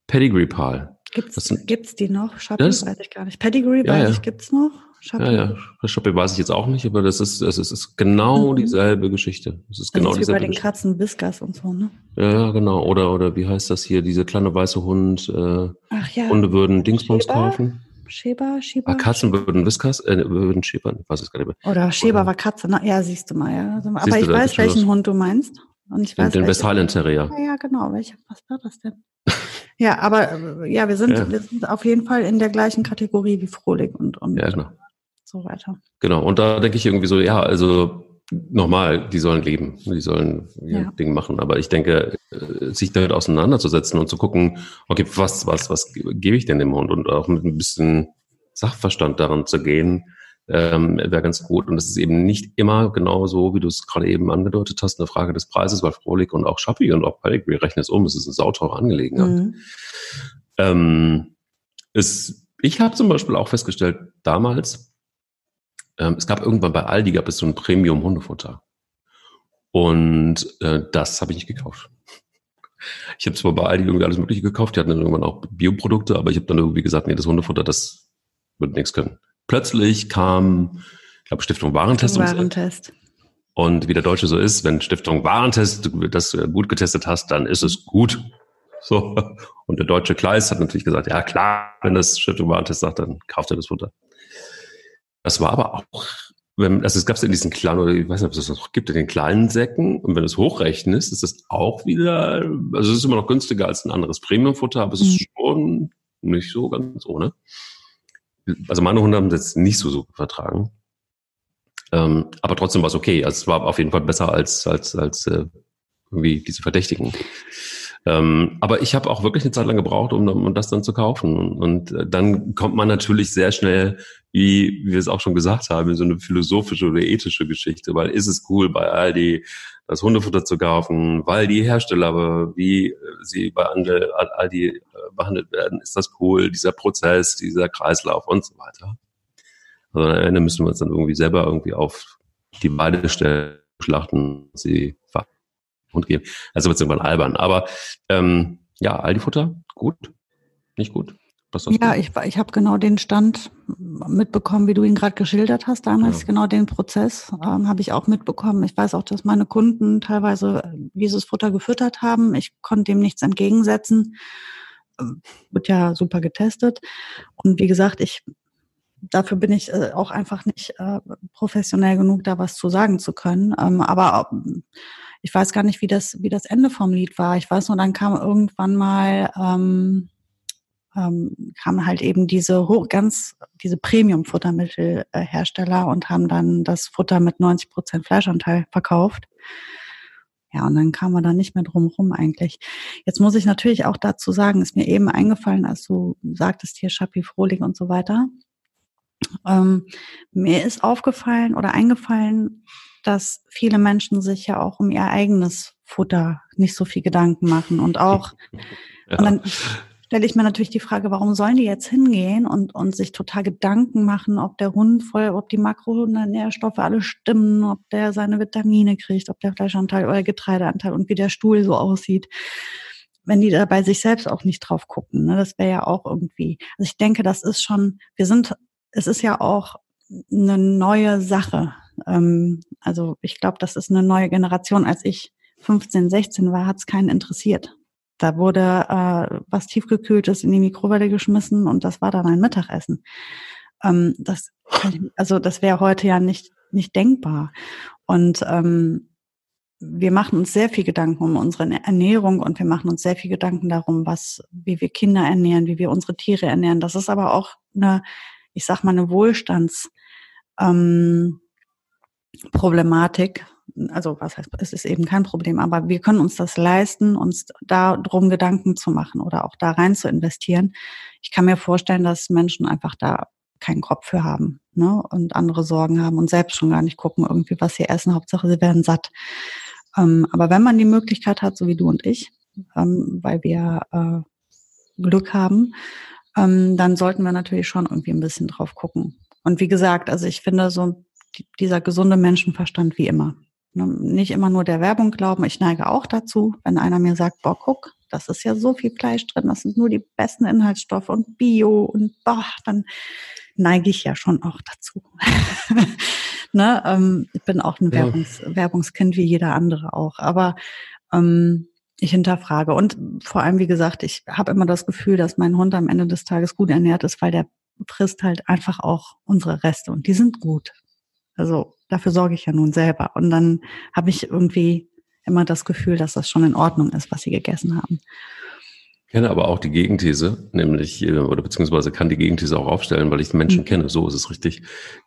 Pedigree Pal. Sind, gibt's die noch? Sharpie das, weiß ich gar nicht. Pedigree ja, weiß ja. ich, gibt's noch? Sharpie? Ja, ja. Sharpie weiß ich jetzt auch nicht, aber das ist, das ist, ist genau mhm. dieselbe Geschichte. Das ist genau das ist wie bei den Katzen Whiskers und so, ne? Ja, genau. Oder, oder wie heißt das hier? Diese kleine weiße Hund, äh, Ach ja. Hunde würden Dingsbums kaufen. Schäber, Schäber. Ah, Katzen würden Whiskas, äh, würden Schäbern, ich weiß es gar nicht mehr. Oder Schäber war Katze, na, ja, siehst du mal, ja. Also, aber ich weiß, welchen Hund du meinst. Und ich weiß, den, den Terrier. Ja, ja, genau. Welcher, was war das denn? Ja, aber äh, ja, wir sind, ja. wir sind auf jeden Fall in der gleichen Kategorie wie Frohlich und, und ja, genau. so weiter. Genau. Und da denke ich irgendwie so, ja, also nochmal, die sollen leben, die sollen ihr ja. Ding machen. Aber ich denke, äh, sich damit auseinanderzusetzen und zu gucken, okay, was, was, was gebe ich denn dem Hund und auch mit ein bisschen Sachverstand daran zu gehen, ähm, wäre ganz gut. Und es ist eben nicht immer genau so, wie du es gerade eben angedeutet hast, eine Frage des Preises, weil Frohlich und auch Schappi und auch Pedigree rechnen es um. Es ist eine sauteure Angelegenheit. Mhm. Ähm, es, ich habe zum Beispiel auch festgestellt, damals, ähm, es gab irgendwann bei Aldi gab es so ein Premium-Hundefutter. Und äh, das habe ich nicht gekauft. Ich habe zwar bei Aldi irgendwie alles Mögliche gekauft, die hatten dann irgendwann auch Bioprodukte, aber ich habe dann irgendwie gesagt, nee, das Hundefutter, das wird nichts können. Plötzlich kam, ich glaube, Stiftung Warentest. Warentest. Und wie der Deutsche so ist, wenn Stiftung Warentest das gut getestet hast, dann ist es gut. So. Und der deutsche Kleis hat natürlich gesagt, ja klar, wenn das Stiftung Warentest sagt, dann kauft er das Futter. Das war aber auch, wenn, also es gab es in diesen kleinen, oder ich weiß nicht, ob es das noch gibt, in den kleinen Säcken. Und wenn du es hochrechnest, ist das auch wieder, also es ist immer noch günstiger als ein anderes Premiumfutter, aber es ist mhm. schon nicht so ganz ohne. Also meine Hunde haben das nicht so super vertragen. Ähm, aber trotzdem war es okay. Also es war auf jeden Fall besser als, als, als äh, irgendwie diese Verdächtigen. Ähm, aber ich habe auch wirklich eine Zeit lang gebraucht, um, um das dann zu kaufen. Und, äh, dann kommt man natürlich sehr schnell, wie, wie wir es auch schon gesagt haben, in so eine philosophische oder ethische Geschichte, weil ist es cool bei Aldi das Hundefutter zu kaufen, weil die Hersteller, wie sie bei Aldi äh, behandelt werden, ist das cool, dieser Prozess, dieser Kreislauf und so weiter. Also am Ende müssen wir uns dann irgendwie selber irgendwie auf die Weide stellen, schlachten, sie und geben. Also wird es irgendwann albern. Aber ähm, ja, Aldi-Futter, gut, nicht gut. ja, ich, ich habe genau den Stand mitbekommen, wie du ihn gerade geschildert hast damals. Ja. Genau den Prozess ähm, habe ich auch mitbekommen. Ich weiß auch, dass meine Kunden teilweise dieses Futter gefüttert haben. Ich konnte dem nichts entgegensetzen. Ähm, wird ja super getestet. Und wie gesagt, ich dafür bin ich äh, auch einfach nicht äh, professionell genug, da was zu sagen zu können. Ähm, aber ich weiß gar nicht, wie das, wie das Ende vom Lied war. Ich weiß nur, dann kam irgendwann mal, ähm, ähm, kamen halt eben diese hoch, ganz, diese Premium-Futtermittelhersteller und haben dann das Futter mit 90 Prozent Fleischanteil verkauft. Ja, und dann kam man da nicht mehr drum rum eigentlich. Jetzt muss ich natürlich auch dazu sagen, ist mir eben eingefallen, als du sagtest hier Schappi Frohling und so weiter. Ähm, mir ist aufgefallen oder eingefallen, dass viele Menschen sich ja auch um ihr eigenes Futter nicht so viel Gedanken machen und auch, ja. und dann stelle ich mir natürlich die Frage, warum sollen die jetzt hingehen und, und sich total Gedanken machen, ob der Hund voll, ob die Makronährstoffe alle stimmen, ob der seine Vitamine kriegt, ob der Fleischanteil oder Getreideanteil und wie der Stuhl so aussieht wenn die da bei sich selbst auch nicht drauf gucken. Ne? Das wäre ja auch irgendwie. Also ich denke, das ist schon, wir sind, es ist ja auch eine neue Sache. Ähm, also ich glaube, das ist eine neue Generation. Als ich 15, 16 war, hat es keinen interessiert. Da wurde äh, was tiefgekühltes in die Mikrowelle geschmissen und das war dann ein Mittagessen. Ähm, das, also das wäre heute ja nicht nicht denkbar. Und ähm, wir machen uns sehr viel Gedanken um unsere Ernährung und wir machen uns sehr viel Gedanken darum, was, wie wir Kinder ernähren, wie wir unsere Tiere ernähren. Das ist aber auch eine, ich sag mal, eine Wohlstands, ähm, Problematik. Also was heißt, es ist eben kein Problem, aber wir können uns das leisten, uns da drum Gedanken zu machen oder auch da rein zu investieren. Ich kann mir vorstellen, dass Menschen einfach da keinen Kopf für haben ne? und andere Sorgen haben und selbst schon gar nicht gucken, irgendwie, was sie essen. Hauptsache, sie werden satt. Ähm, aber wenn man die Möglichkeit hat, so wie du und ich, ähm, weil wir äh, Glück haben, ähm, dann sollten wir natürlich schon irgendwie ein bisschen drauf gucken. Und wie gesagt, also ich finde so dieser gesunde Menschenverstand wie immer. Ne, nicht immer nur der Werbung glauben. Ich neige auch dazu, wenn einer mir sagt, boah, guck, das ist ja so viel Fleisch drin, das sind nur die besten Inhaltsstoffe und Bio und boah, dann neige ich ja schon auch dazu. ne, ähm, ich bin auch ein Werbungs ja. Werbungskind wie jeder andere auch. Aber ähm, ich hinterfrage. Und vor allem, wie gesagt, ich habe immer das Gefühl, dass mein Hund am Ende des Tages gut ernährt ist, weil der frisst halt einfach auch unsere Reste und die sind gut. Also dafür sorge ich ja nun selber. Und dann habe ich irgendwie immer das Gefühl, dass das schon in Ordnung ist, was sie gegessen haben. Ich kenne aber auch die Gegenthese, nämlich, äh, oder beziehungsweise kann die Gegenthese auch aufstellen, weil ich Menschen mhm. kenne, so ist es richtig,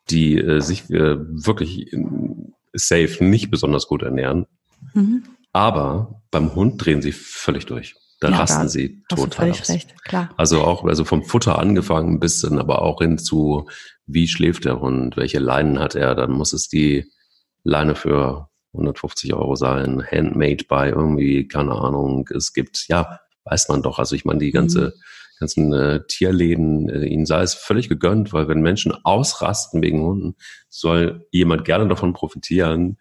die äh, sich äh, wirklich safe nicht besonders gut ernähren. Mhm. Aber beim Hund drehen sie völlig durch. Da ja, rasten da sie total aus. Recht, klar. Also auch also vom Futter angefangen bis dann aber auch hin zu, wie schläft der Hund, welche Leinen hat er, dann muss es die Leine für 150 Euro sein, handmade by irgendwie, keine Ahnung. Es gibt, ja, weiß man doch. Also ich meine, die ganze, mhm. ganzen äh, Tierläden, äh, ihnen sei es völlig gegönnt, weil wenn Menschen ausrasten wegen Hunden, soll jemand gerne davon profitieren.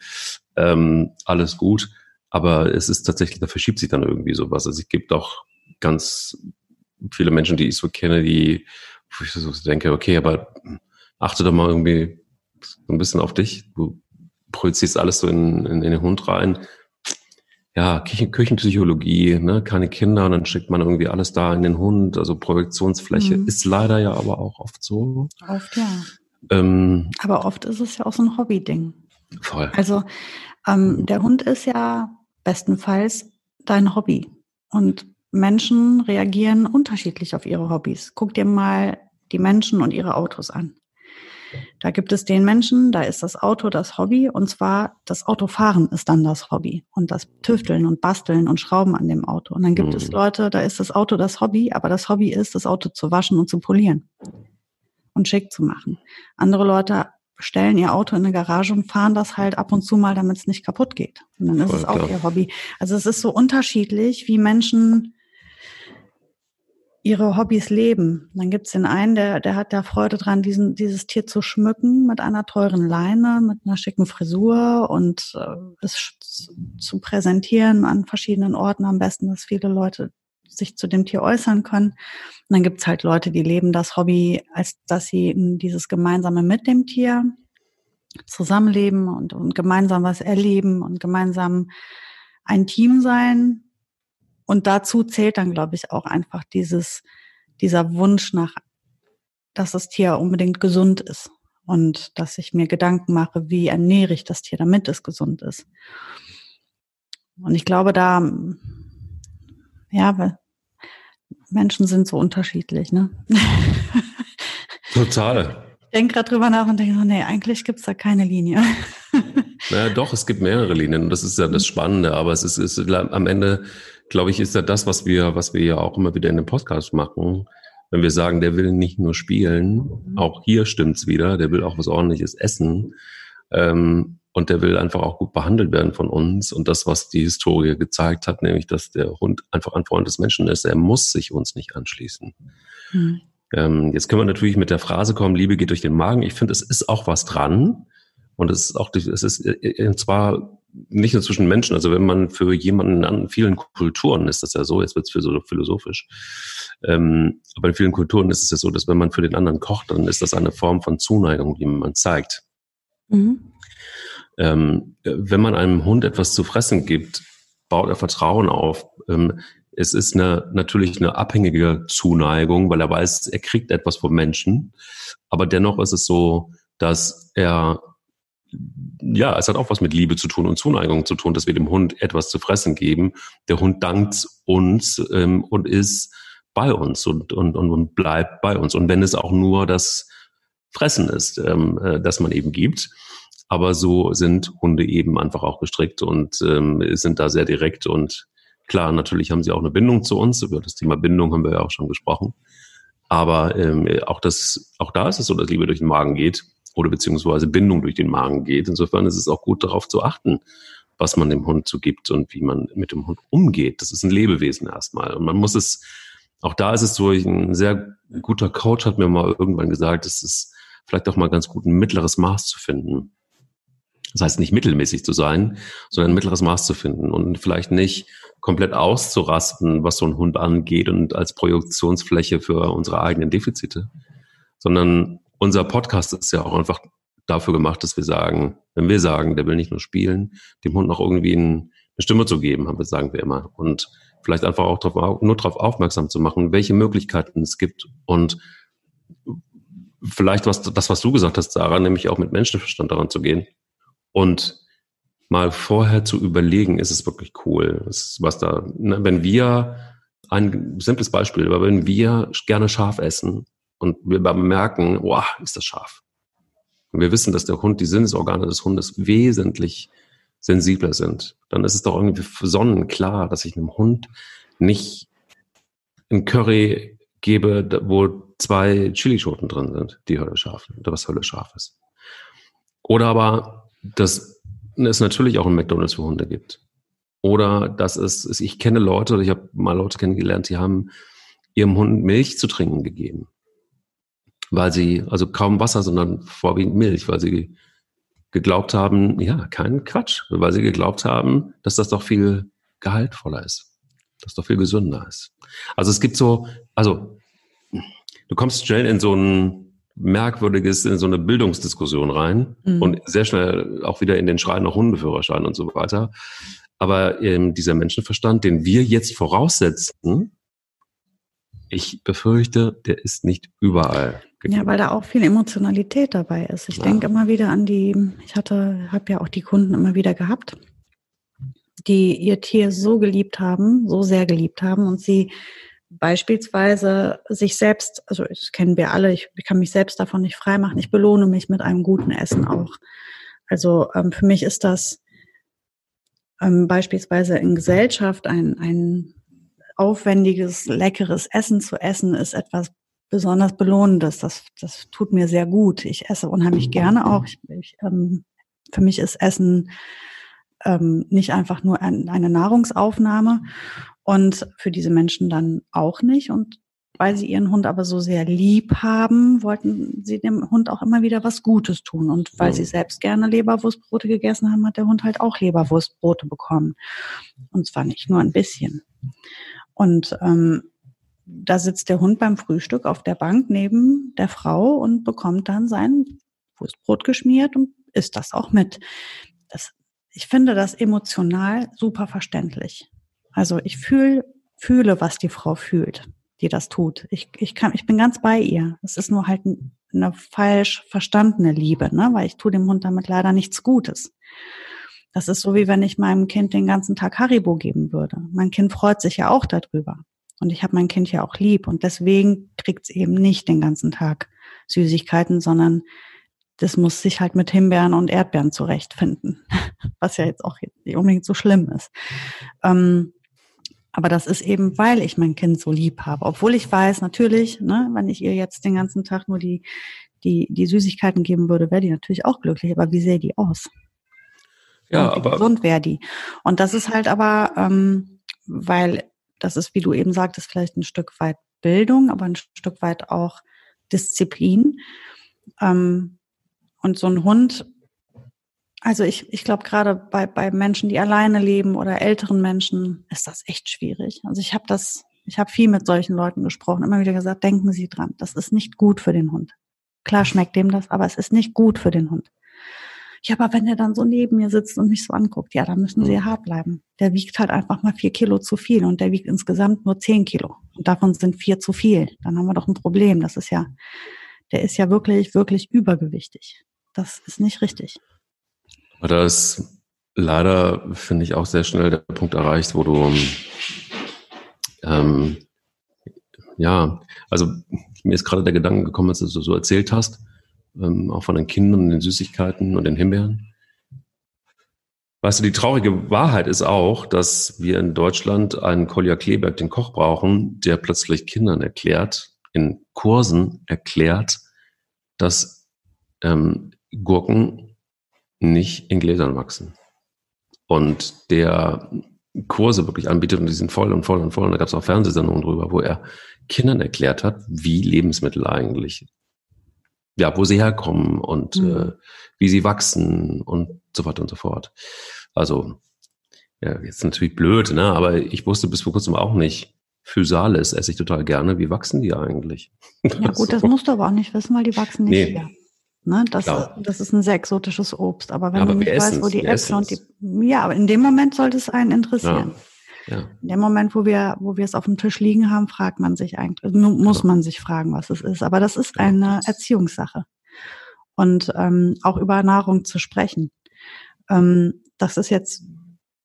Ähm, alles gut. Aber es ist tatsächlich, da verschiebt sich dann irgendwie sowas. Also es gibt auch ganz viele Menschen, die ich so kenne, die, wo ich so denke, okay, aber achte doch mal irgendwie so ein bisschen auf dich. Du projizierst alles so in, in, in den Hund rein ja, Küchen, Küchenpsychologie, ne, keine Kinder und dann schickt man irgendwie alles da in den Hund, also Projektionsfläche mhm. ist leider ja aber auch oft so. Oft ja. Ähm, aber oft ist es ja auch so ein Hobby-Ding. Voll. Also ähm, der Hund ist ja bestenfalls dein Hobby und Menschen reagieren unterschiedlich auf ihre Hobbys. Guck dir mal die Menschen und ihre Autos an. Da gibt es den Menschen, da ist das Auto das Hobby und zwar das Autofahren ist dann das Hobby und das Tüfteln und Basteln und Schrauben an dem Auto. Und dann gibt mhm. es Leute, da ist das Auto das Hobby, aber das Hobby ist, das Auto zu waschen und zu polieren und schick zu machen. Andere Leute stellen ihr Auto in eine Garage und fahren das halt ab und zu mal, damit es nicht kaputt geht. Und dann ist Voll es auch klar. ihr Hobby. Also es ist so unterschiedlich, wie Menschen ihre Hobbys leben. Dann gibt's den einen, der, der hat da Freude dran, diesen, dieses Tier zu schmücken mit einer teuren Leine, mit einer schicken Frisur und äh, es zu präsentieren an verschiedenen Orten. Am besten, dass viele Leute sich zu dem Tier äußern können. Und dann gibt's halt Leute, die leben das Hobby, als dass sie dieses Gemeinsame mit dem Tier zusammenleben und, und gemeinsam was erleben und gemeinsam ein Team sein und dazu zählt dann, glaube ich, auch einfach dieses, dieser Wunsch nach, dass das Tier unbedingt gesund ist und dass ich mir Gedanken mache, wie ernähre ich das Tier, damit es gesund ist. Und ich glaube, da, ja, Menschen sind so unterschiedlich, ne? Total. Ich denke gerade drüber nach und denke so, nee, eigentlich gibt's da keine Linie. Naja, doch, es gibt mehrere Linien und das ist ja das Spannende, aber es ist, ist am Ende glaube ich, ist ja das, was wir, was wir ja auch immer wieder in dem Podcast machen. Wenn wir sagen, der will nicht nur spielen, mhm. auch hier stimmt's wieder, der will auch was ordentliches essen. Ähm, und der will einfach auch gut behandelt werden von uns. Und das, was die Historie gezeigt hat, nämlich, dass der Hund einfach ein Freund des Menschen ist, er muss sich uns nicht anschließen. Mhm. Ähm, jetzt können wir natürlich mit der Phrase kommen, Liebe geht durch den Magen. Ich finde, es ist auch was dran. Und es ist auch, es ist, und äh, äh, zwar nicht nur zwischen Menschen, also wenn man für jemanden an vielen Kulturen ist das ja so, jetzt wird es philosophisch, ähm, aber in vielen Kulturen ist es ja so, dass wenn man für den anderen kocht, dann ist das eine Form von Zuneigung, die man zeigt. Mhm. Ähm, wenn man einem Hund etwas zu fressen gibt, baut er Vertrauen auf. Ähm, es ist eine, natürlich eine abhängige Zuneigung, weil er weiß, er kriegt etwas vom Menschen, aber dennoch ist es so, dass er ja, es hat auch was mit Liebe zu tun und Zuneigung zu tun, dass wir dem Hund etwas zu fressen geben. Der Hund dankt uns ähm, und ist bei uns und, und, und, bleibt bei uns. Und wenn es auch nur das Fressen ist, ähm, äh, das man eben gibt. Aber so sind Hunde eben einfach auch gestrickt und ähm, sind da sehr direkt. Und klar, natürlich haben sie auch eine Bindung zu uns. Über das Thema Bindung haben wir ja auch schon gesprochen. Aber ähm, auch, das, auch da ist es so, dass Liebe durch den Magen geht oder beziehungsweise Bindung durch den Magen geht. Insofern ist es auch gut darauf zu achten, was man dem Hund so gibt und wie man mit dem Hund umgeht. Das ist ein Lebewesen erstmal. Und man muss es, auch da ist es so, ein sehr guter Coach hat mir mal irgendwann gesagt, es ist vielleicht auch mal ganz gut, ein mittleres Maß zu finden. Das heißt nicht mittelmäßig zu sein, sondern ein mittleres Maß zu finden und vielleicht nicht komplett auszurasten, was so ein Hund angeht und als Projektionsfläche für unsere eigenen Defizite, sondern unser Podcast ist ja auch einfach dafür gemacht, dass wir sagen, wenn wir sagen, der will nicht nur spielen, dem Hund noch irgendwie eine Stimme zu geben, haben wir, sagen wir immer. Und vielleicht einfach auch drauf, nur darauf aufmerksam zu machen, welche Möglichkeiten es gibt und vielleicht was, das, was du gesagt hast, Sarah, nämlich auch mit Menschenverstand daran zu gehen und mal vorher zu überlegen, ist es wirklich cool, was da, ne, wenn wir, ein simples Beispiel, aber wenn wir gerne scharf essen und wir merken, wow, ist das scharf. Und wir wissen, dass der Hund, die Sinnesorgane des Hundes wesentlich sensibler sind, dann ist es doch irgendwie sonnenklar, dass ich einem Hund nicht ein Curry gebe, wo zwei Chilischoten drin sind, die Hölle scharf oder was Hölle scharf ist. Oder aber, dass es natürlich auch ein McDonalds für Hunde gibt. Oder dass es, ich kenne Leute, ich habe mal Leute kennengelernt, die haben ihrem Hund Milch zu trinken gegeben. Weil sie, also kaum Wasser, sondern vorwiegend Milch, weil sie geglaubt haben, ja, kein Quatsch, weil sie geglaubt haben, dass das doch viel gehaltvoller ist, dass doch viel gesünder ist. Also es gibt so, also du kommst schnell in so ein merkwürdiges, in so eine Bildungsdiskussion rein mhm. und sehr schnell auch wieder in den Schrein nach Hundeführerschein und so weiter. Aber ähm, dieser Menschenverstand, den wir jetzt voraussetzen, ich befürchte, der ist nicht überall. Gegeben. Ja, weil da auch viel Emotionalität dabei ist. Ich ja. denke immer wieder an die, ich hatte, habe ja auch die Kunden immer wieder gehabt, die ihr Tier so geliebt haben, so sehr geliebt haben und sie beispielsweise sich selbst, also das kennen wir alle, ich kann mich selbst davon nicht freimachen, ich belohne mich mit einem guten Essen auch. Also ähm, für mich ist das ähm, beispielsweise in Gesellschaft ein, ein aufwendiges, leckeres Essen zu essen, ist etwas besonders Belohnendes. Das, das tut mir sehr gut. Ich esse unheimlich gerne auch. Ich, ich, ähm, für mich ist Essen ähm, nicht einfach nur ein, eine Nahrungsaufnahme und für diese Menschen dann auch nicht. Und weil sie ihren Hund aber so sehr lieb haben, wollten sie dem Hund auch immer wieder was Gutes tun. Und weil ja. sie selbst gerne Leberwurstbrote gegessen haben, hat der Hund halt auch Leberwurstbrote bekommen. Und zwar nicht nur ein bisschen. Und ähm, da sitzt der Hund beim Frühstück auf der Bank neben der Frau und bekommt dann sein Wurstbrot geschmiert und isst das auch mit. Das, ich finde das emotional super verständlich. Also ich fühl, fühle, was die Frau fühlt, die das tut. Ich, ich, kann, ich bin ganz bei ihr. Es ist nur halt eine falsch verstandene Liebe, ne? weil ich tue dem Hund damit leider nichts Gutes. Das ist so, wie wenn ich meinem Kind den ganzen Tag Haribo geben würde. Mein Kind freut sich ja auch darüber. Und ich habe mein Kind ja auch lieb. Und deswegen kriegt es eben nicht den ganzen Tag Süßigkeiten, sondern das muss sich halt mit Himbeeren und Erdbeeren zurechtfinden. Was ja jetzt auch nicht unbedingt so schlimm ist. Ähm, aber das ist eben, weil ich mein Kind so lieb habe. Obwohl ich weiß, natürlich, ne, wenn ich ihr jetzt den ganzen Tag nur die, die, die Süßigkeiten geben würde, wäre die natürlich auch glücklich. Aber wie sähe die aus? Ja, und wie aber gesund wäre die. Und das ist halt aber, ähm, weil das ist, wie du eben sagtest, vielleicht ein Stück weit Bildung, aber ein Stück weit auch Disziplin. Ähm, und so ein Hund also ich, ich glaube, gerade bei, bei Menschen, die alleine leben oder älteren Menschen, ist das echt schwierig. Also ich habe das, ich habe viel mit solchen Leuten gesprochen, immer wieder gesagt, denken Sie dran, das ist nicht gut für den Hund. Klar schmeckt dem das, aber es ist nicht gut für den Hund. Ja, aber wenn er dann so neben mir sitzt und mich so anguckt, ja, dann müssen Sie hart bleiben. Der wiegt halt einfach mal vier Kilo zu viel und der wiegt insgesamt nur zehn Kilo. Und davon sind vier zu viel. Dann haben wir doch ein Problem. Das ist ja, der ist ja wirklich, wirklich übergewichtig. Das ist nicht richtig. Aber da ist leider, finde ich, auch sehr schnell der Punkt erreicht, wo du, ähm, ja, also mir ist gerade der Gedanke gekommen, als du so erzählt hast, ähm, auch von den Kindern und den Süßigkeiten und den Himbeeren. Weißt du, die traurige Wahrheit ist auch, dass wir in Deutschland einen Kolja Kleberg, den Koch, brauchen, der plötzlich Kindern erklärt, in Kursen erklärt, dass ähm, Gurken nicht in Gläsern wachsen. Und der Kurse wirklich anbietet und die sind voll und voll und voll. Und da gab es auch Fernsehsendungen drüber, wo er Kindern erklärt hat, wie Lebensmittel eigentlich, ja, wo sie herkommen und mhm. äh, wie sie wachsen und so weiter und so fort. Also, ja, jetzt natürlich blöd, ne? Aber ich wusste bis vor kurzem auch nicht, Physalis esse ich total gerne. Wie wachsen die eigentlich? Ja gut, das musst du aber auch nicht wissen, weil die wachsen nicht nee. hier. Ne, das, das ist ein sehr exotisches Obst. Aber wenn ja, aber du nicht weißt, wo die Äpfel und die. Ja, aber in dem Moment sollte es einen interessieren. Ja. Ja. In dem Moment, wo wir, wo wir es auf dem Tisch liegen haben, fragt man sich eigentlich, muss genau. man sich fragen, was es ist. Aber das ist eine Erziehungssache. Und ähm, auch über Nahrung zu sprechen. Ähm, das ist jetzt,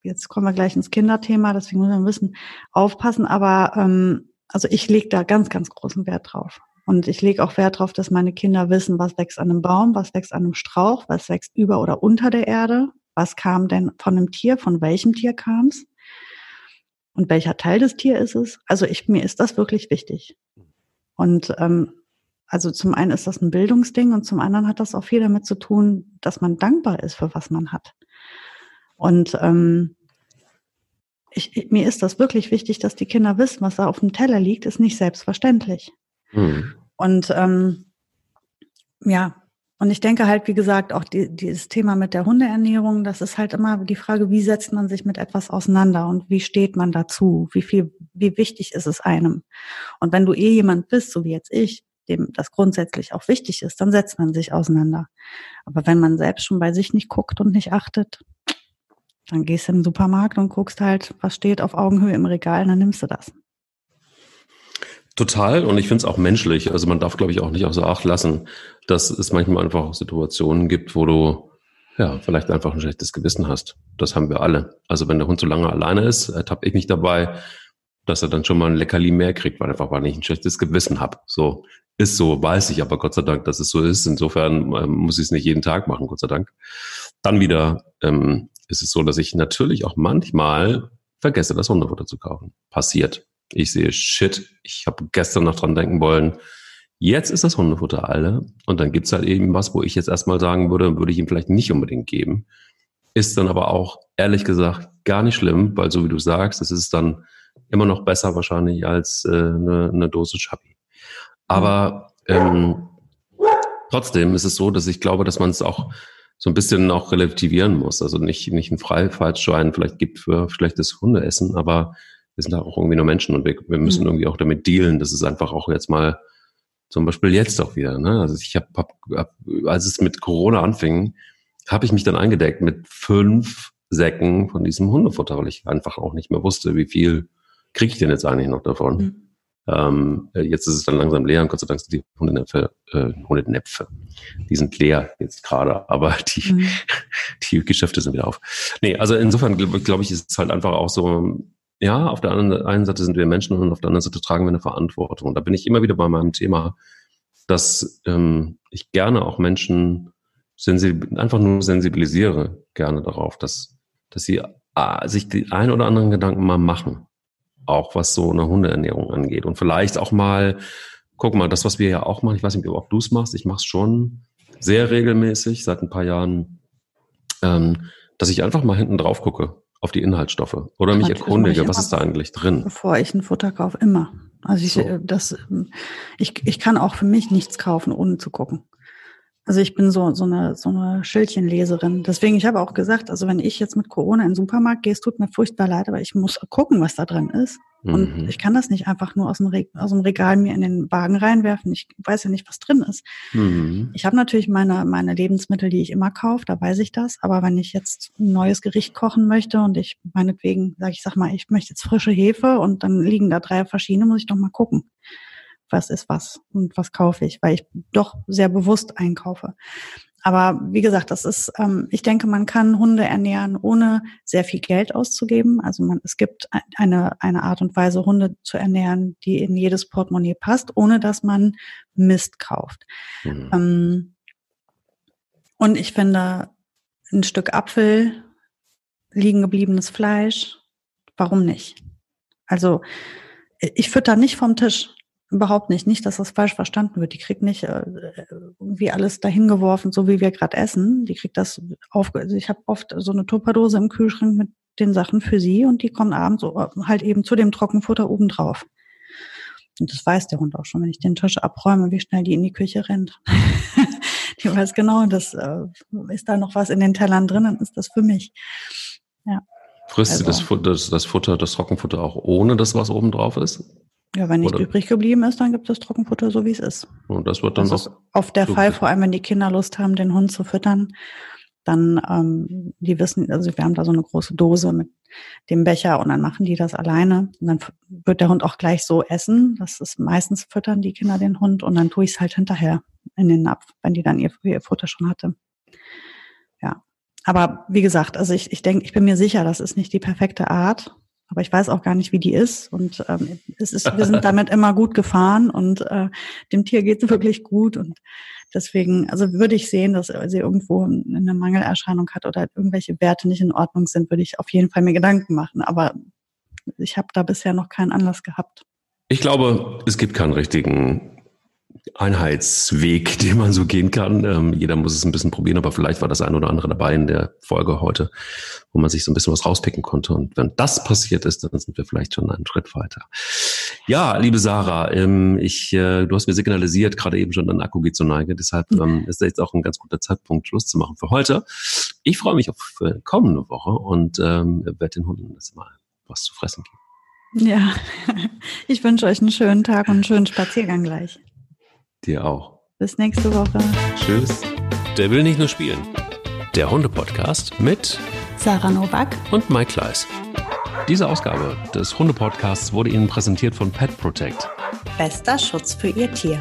jetzt kommen wir gleich ins Kinderthema, deswegen muss man wissen, aufpassen. Aber ähm, also ich lege da ganz, ganz großen Wert drauf. Und ich lege auch Wert darauf, dass meine Kinder wissen, was wächst an einem Baum, was wächst an einem Strauch, was wächst über oder unter der Erde, was kam denn von einem Tier, von welchem Tier kam es und welcher Teil des Tier ist es. Also ich, mir ist das wirklich wichtig. Und ähm, also zum einen ist das ein Bildungsding und zum anderen hat das auch viel damit zu tun, dass man dankbar ist für was man hat. Und ähm, ich, mir ist das wirklich wichtig, dass die Kinder wissen, was da auf dem Teller liegt, ist nicht selbstverständlich. Mhm. Und ähm, ja, und ich denke halt, wie gesagt, auch die, dieses Thema mit der Hundeernährung, das ist halt immer die Frage, wie setzt man sich mit etwas auseinander und wie steht man dazu? Wie viel, wie wichtig ist es einem? Und wenn du eh jemand bist, so wie jetzt ich, dem das grundsätzlich auch wichtig ist, dann setzt man sich auseinander. Aber wenn man selbst schon bei sich nicht guckt und nicht achtet, dann gehst du in den Supermarkt und guckst halt, was steht auf Augenhöhe im Regal, dann nimmst du das. Total und ich finde es auch menschlich. Also man darf, glaube ich, auch nicht außer Acht lassen, dass es manchmal einfach Situationen gibt, wo du ja vielleicht einfach ein schlechtes Gewissen hast. Das haben wir alle. Also wenn der Hund so lange alleine ist, ertappe ich mich dabei, dass er dann schon mal ein Leckerli mehr kriegt, weil einfach weil ich ein schlechtes Gewissen habe. So ist so, weiß ich, aber Gott sei Dank, dass es so ist. Insofern ähm, muss ich es nicht jeden Tag machen, Gott sei Dank. Dann wieder ähm, ist es so, dass ich natürlich auch manchmal vergesse, das Hundefutter zu kaufen. Passiert. Ich sehe, shit, ich habe gestern noch dran denken wollen, jetzt ist das Hundefutter alle und dann gibt's halt eben was, wo ich jetzt erstmal sagen würde, würde ich ihm vielleicht nicht unbedingt geben. Ist dann aber auch, ehrlich gesagt, gar nicht schlimm, weil so wie du sagst, es ist dann immer noch besser wahrscheinlich als äh, eine, eine Dose Chappi. Aber ähm, trotzdem ist es so, dass ich glaube, dass man es auch so ein bisschen auch relativieren muss. Also nicht, nicht einen Freifahrtschein vielleicht gibt für schlechtes Hundeessen, aber wir sind da auch irgendwie nur Menschen und wir, wir müssen mhm. irgendwie auch damit dealen. Das ist einfach auch jetzt mal zum Beispiel jetzt auch wieder. Ne? Also ich habe, hab, hab, als es mit Corona anfing, habe ich mich dann eingedeckt mit fünf Säcken von diesem Hundefutter, weil ich einfach auch nicht mehr wusste, wie viel kriege ich denn jetzt eigentlich noch davon. Mhm. Ähm, jetzt ist es dann langsam leer und Gott sei Dank sind die Hundenäpfe, äh, Hundenäpfe, die sind leer jetzt gerade, aber die, mhm. die Geschäfte sind wieder auf. Nee, also insofern glaube glaub ich, ist es halt einfach auch so, ja, auf der einen Seite sind wir Menschen und auf der anderen Seite tragen wir eine Verantwortung. Und da bin ich immer wieder bei meinem Thema, dass ähm, ich gerne auch Menschen einfach nur sensibilisiere, gerne darauf, dass, dass sie äh, sich die ein oder anderen Gedanken mal machen. Auch was so eine Hundeernährung angeht. Und vielleicht auch mal, guck mal, das, was wir ja auch machen, ich weiß nicht, ob du es machst, ich mache es schon sehr regelmäßig, seit ein paar Jahren, ähm, dass ich einfach mal hinten drauf gucke auf die Inhaltsstoffe oder mich Natürlich, erkundige, was ist da eigentlich drin? Bevor ich ein Futter kaufe, immer. Also ich, so. Äh, das, ich, ich kann auch für mich nichts kaufen, ohne zu gucken. Also ich bin so, so eine, so eine Schildchenleserin. Deswegen, ich habe auch gesagt, also wenn ich jetzt mit Corona in den Supermarkt gehe, es tut mir furchtbar leid, aber ich muss gucken, was da drin ist. Und mhm. ich kann das nicht einfach nur aus dem, Re aus dem Regal mir in den Wagen reinwerfen. Ich weiß ja nicht, was drin ist. Mhm. Ich habe natürlich meine, meine Lebensmittel, die ich immer kaufe, da weiß ich das. Aber wenn ich jetzt ein neues Gericht kochen möchte und ich meinetwegen sage, ich sag mal, ich möchte jetzt frische Hefe und dann liegen da drei verschiedene, muss ich doch mal gucken was ist was und was kaufe ich, weil ich doch sehr bewusst einkaufe. Aber wie gesagt, das ist, ähm, ich denke, man kann Hunde ernähren, ohne sehr viel Geld auszugeben. Also man, es gibt eine, eine Art und Weise, Hunde zu ernähren, die in jedes Portemonnaie passt, ohne dass man Mist kauft. Mhm. Ähm, und ich finde, ein Stück Apfel, liegen gebliebenes Fleisch, warum nicht? Also ich fütter nicht vom Tisch. Überhaupt nicht. Nicht, dass das falsch verstanden wird. Die kriegt nicht äh, irgendwie alles dahin geworfen, so wie wir gerade essen. Die kriegt das auf. Also ich habe oft so eine Tupperdose im Kühlschrank mit den Sachen für sie und die kommen abends so, äh, halt eben zu dem Trockenfutter oben drauf. Und das weiß der Hund auch schon, wenn ich den Tisch abräume, wie schnell die in die Küche rennt. die weiß genau, das äh, ist da noch was in den Tellern drin, dann ist das für mich. Ja. Frisst also. sie das Futter, das, das Futter, das Trockenfutter auch ohne das, was oben drauf ist? Ja, wenn nicht Oder? übrig geblieben ist, dann gibt es Trockenfutter so, wie es ist. Und das wird dann das auch. oft der Fall, vor allem wenn die Kinder Lust haben, den Hund zu füttern, dann, ähm, die wissen, also wir haben da so eine große Dose mit dem Becher und dann machen die das alleine. Und dann wird der Hund auch gleich so essen. Das ist meistens füttern die Kinder den Hund und dann tue ich es halt hinterher in den Napf, wenn die dann ihr, ihr Futter schon hatte. Ja. Aber wie gesagt, also ich, ich denke, ich bin mir sicher, das ist nicht die perfekte Art. Aber ich weiß auch gar nicht, wie die ist. Und ähm, es ist, wir sind damit immer gut gefahren und äh, dem Tier geht es wirklich gut. Und deswegen, also würde ich sehen, dass sie irgendwo eine Mangelerscheinung hat oder irgendwelche Werte nicht in Ordnung sind, würde ich auf jeden Fall mir Gedanken machen. Aber ich habe da bisher noch keinen Anlass gehabt. Ich glaube, es gibt keinen richtigen Einheitsweg, den man so gehen kann. Ähm, jeder muss es ein bisschen probieren, aber vielleicht war das ein oder andere dabei in der Folge heute, wo man sich so ein bisschen was rauspicken konnte. Und wenn das passiert ist, dann sind wir vielleicht schon einen Schritt weiter. Ja, liebe Sarah, ähm, ich, äh, du hast mir signalisiert, gerade eben schon, dein Akku geht zur Neige. Deshalb ähm, ist jetzt auch ein ganz guter Zeitpunkt, Schluss zu machen für heute. Ich freue mich auf äh, kommende Woche und ähm, werde den Hunden das mal was zu fressen geben. Ja, ich wünsche euch einen schönen Tag und einen schönen Spaziergang gleich. Dir auch. Bis nächste Woche. Tschüss. Der will nicht nur spielen. Der Hunde-Podcast mit Sarah Novak und Mike Kleiss. Diese Ausgabe des Hunde-Podcasts wurde Ihnen präsentiert von Pet Protect. Bester Schutz für Ihr Tier.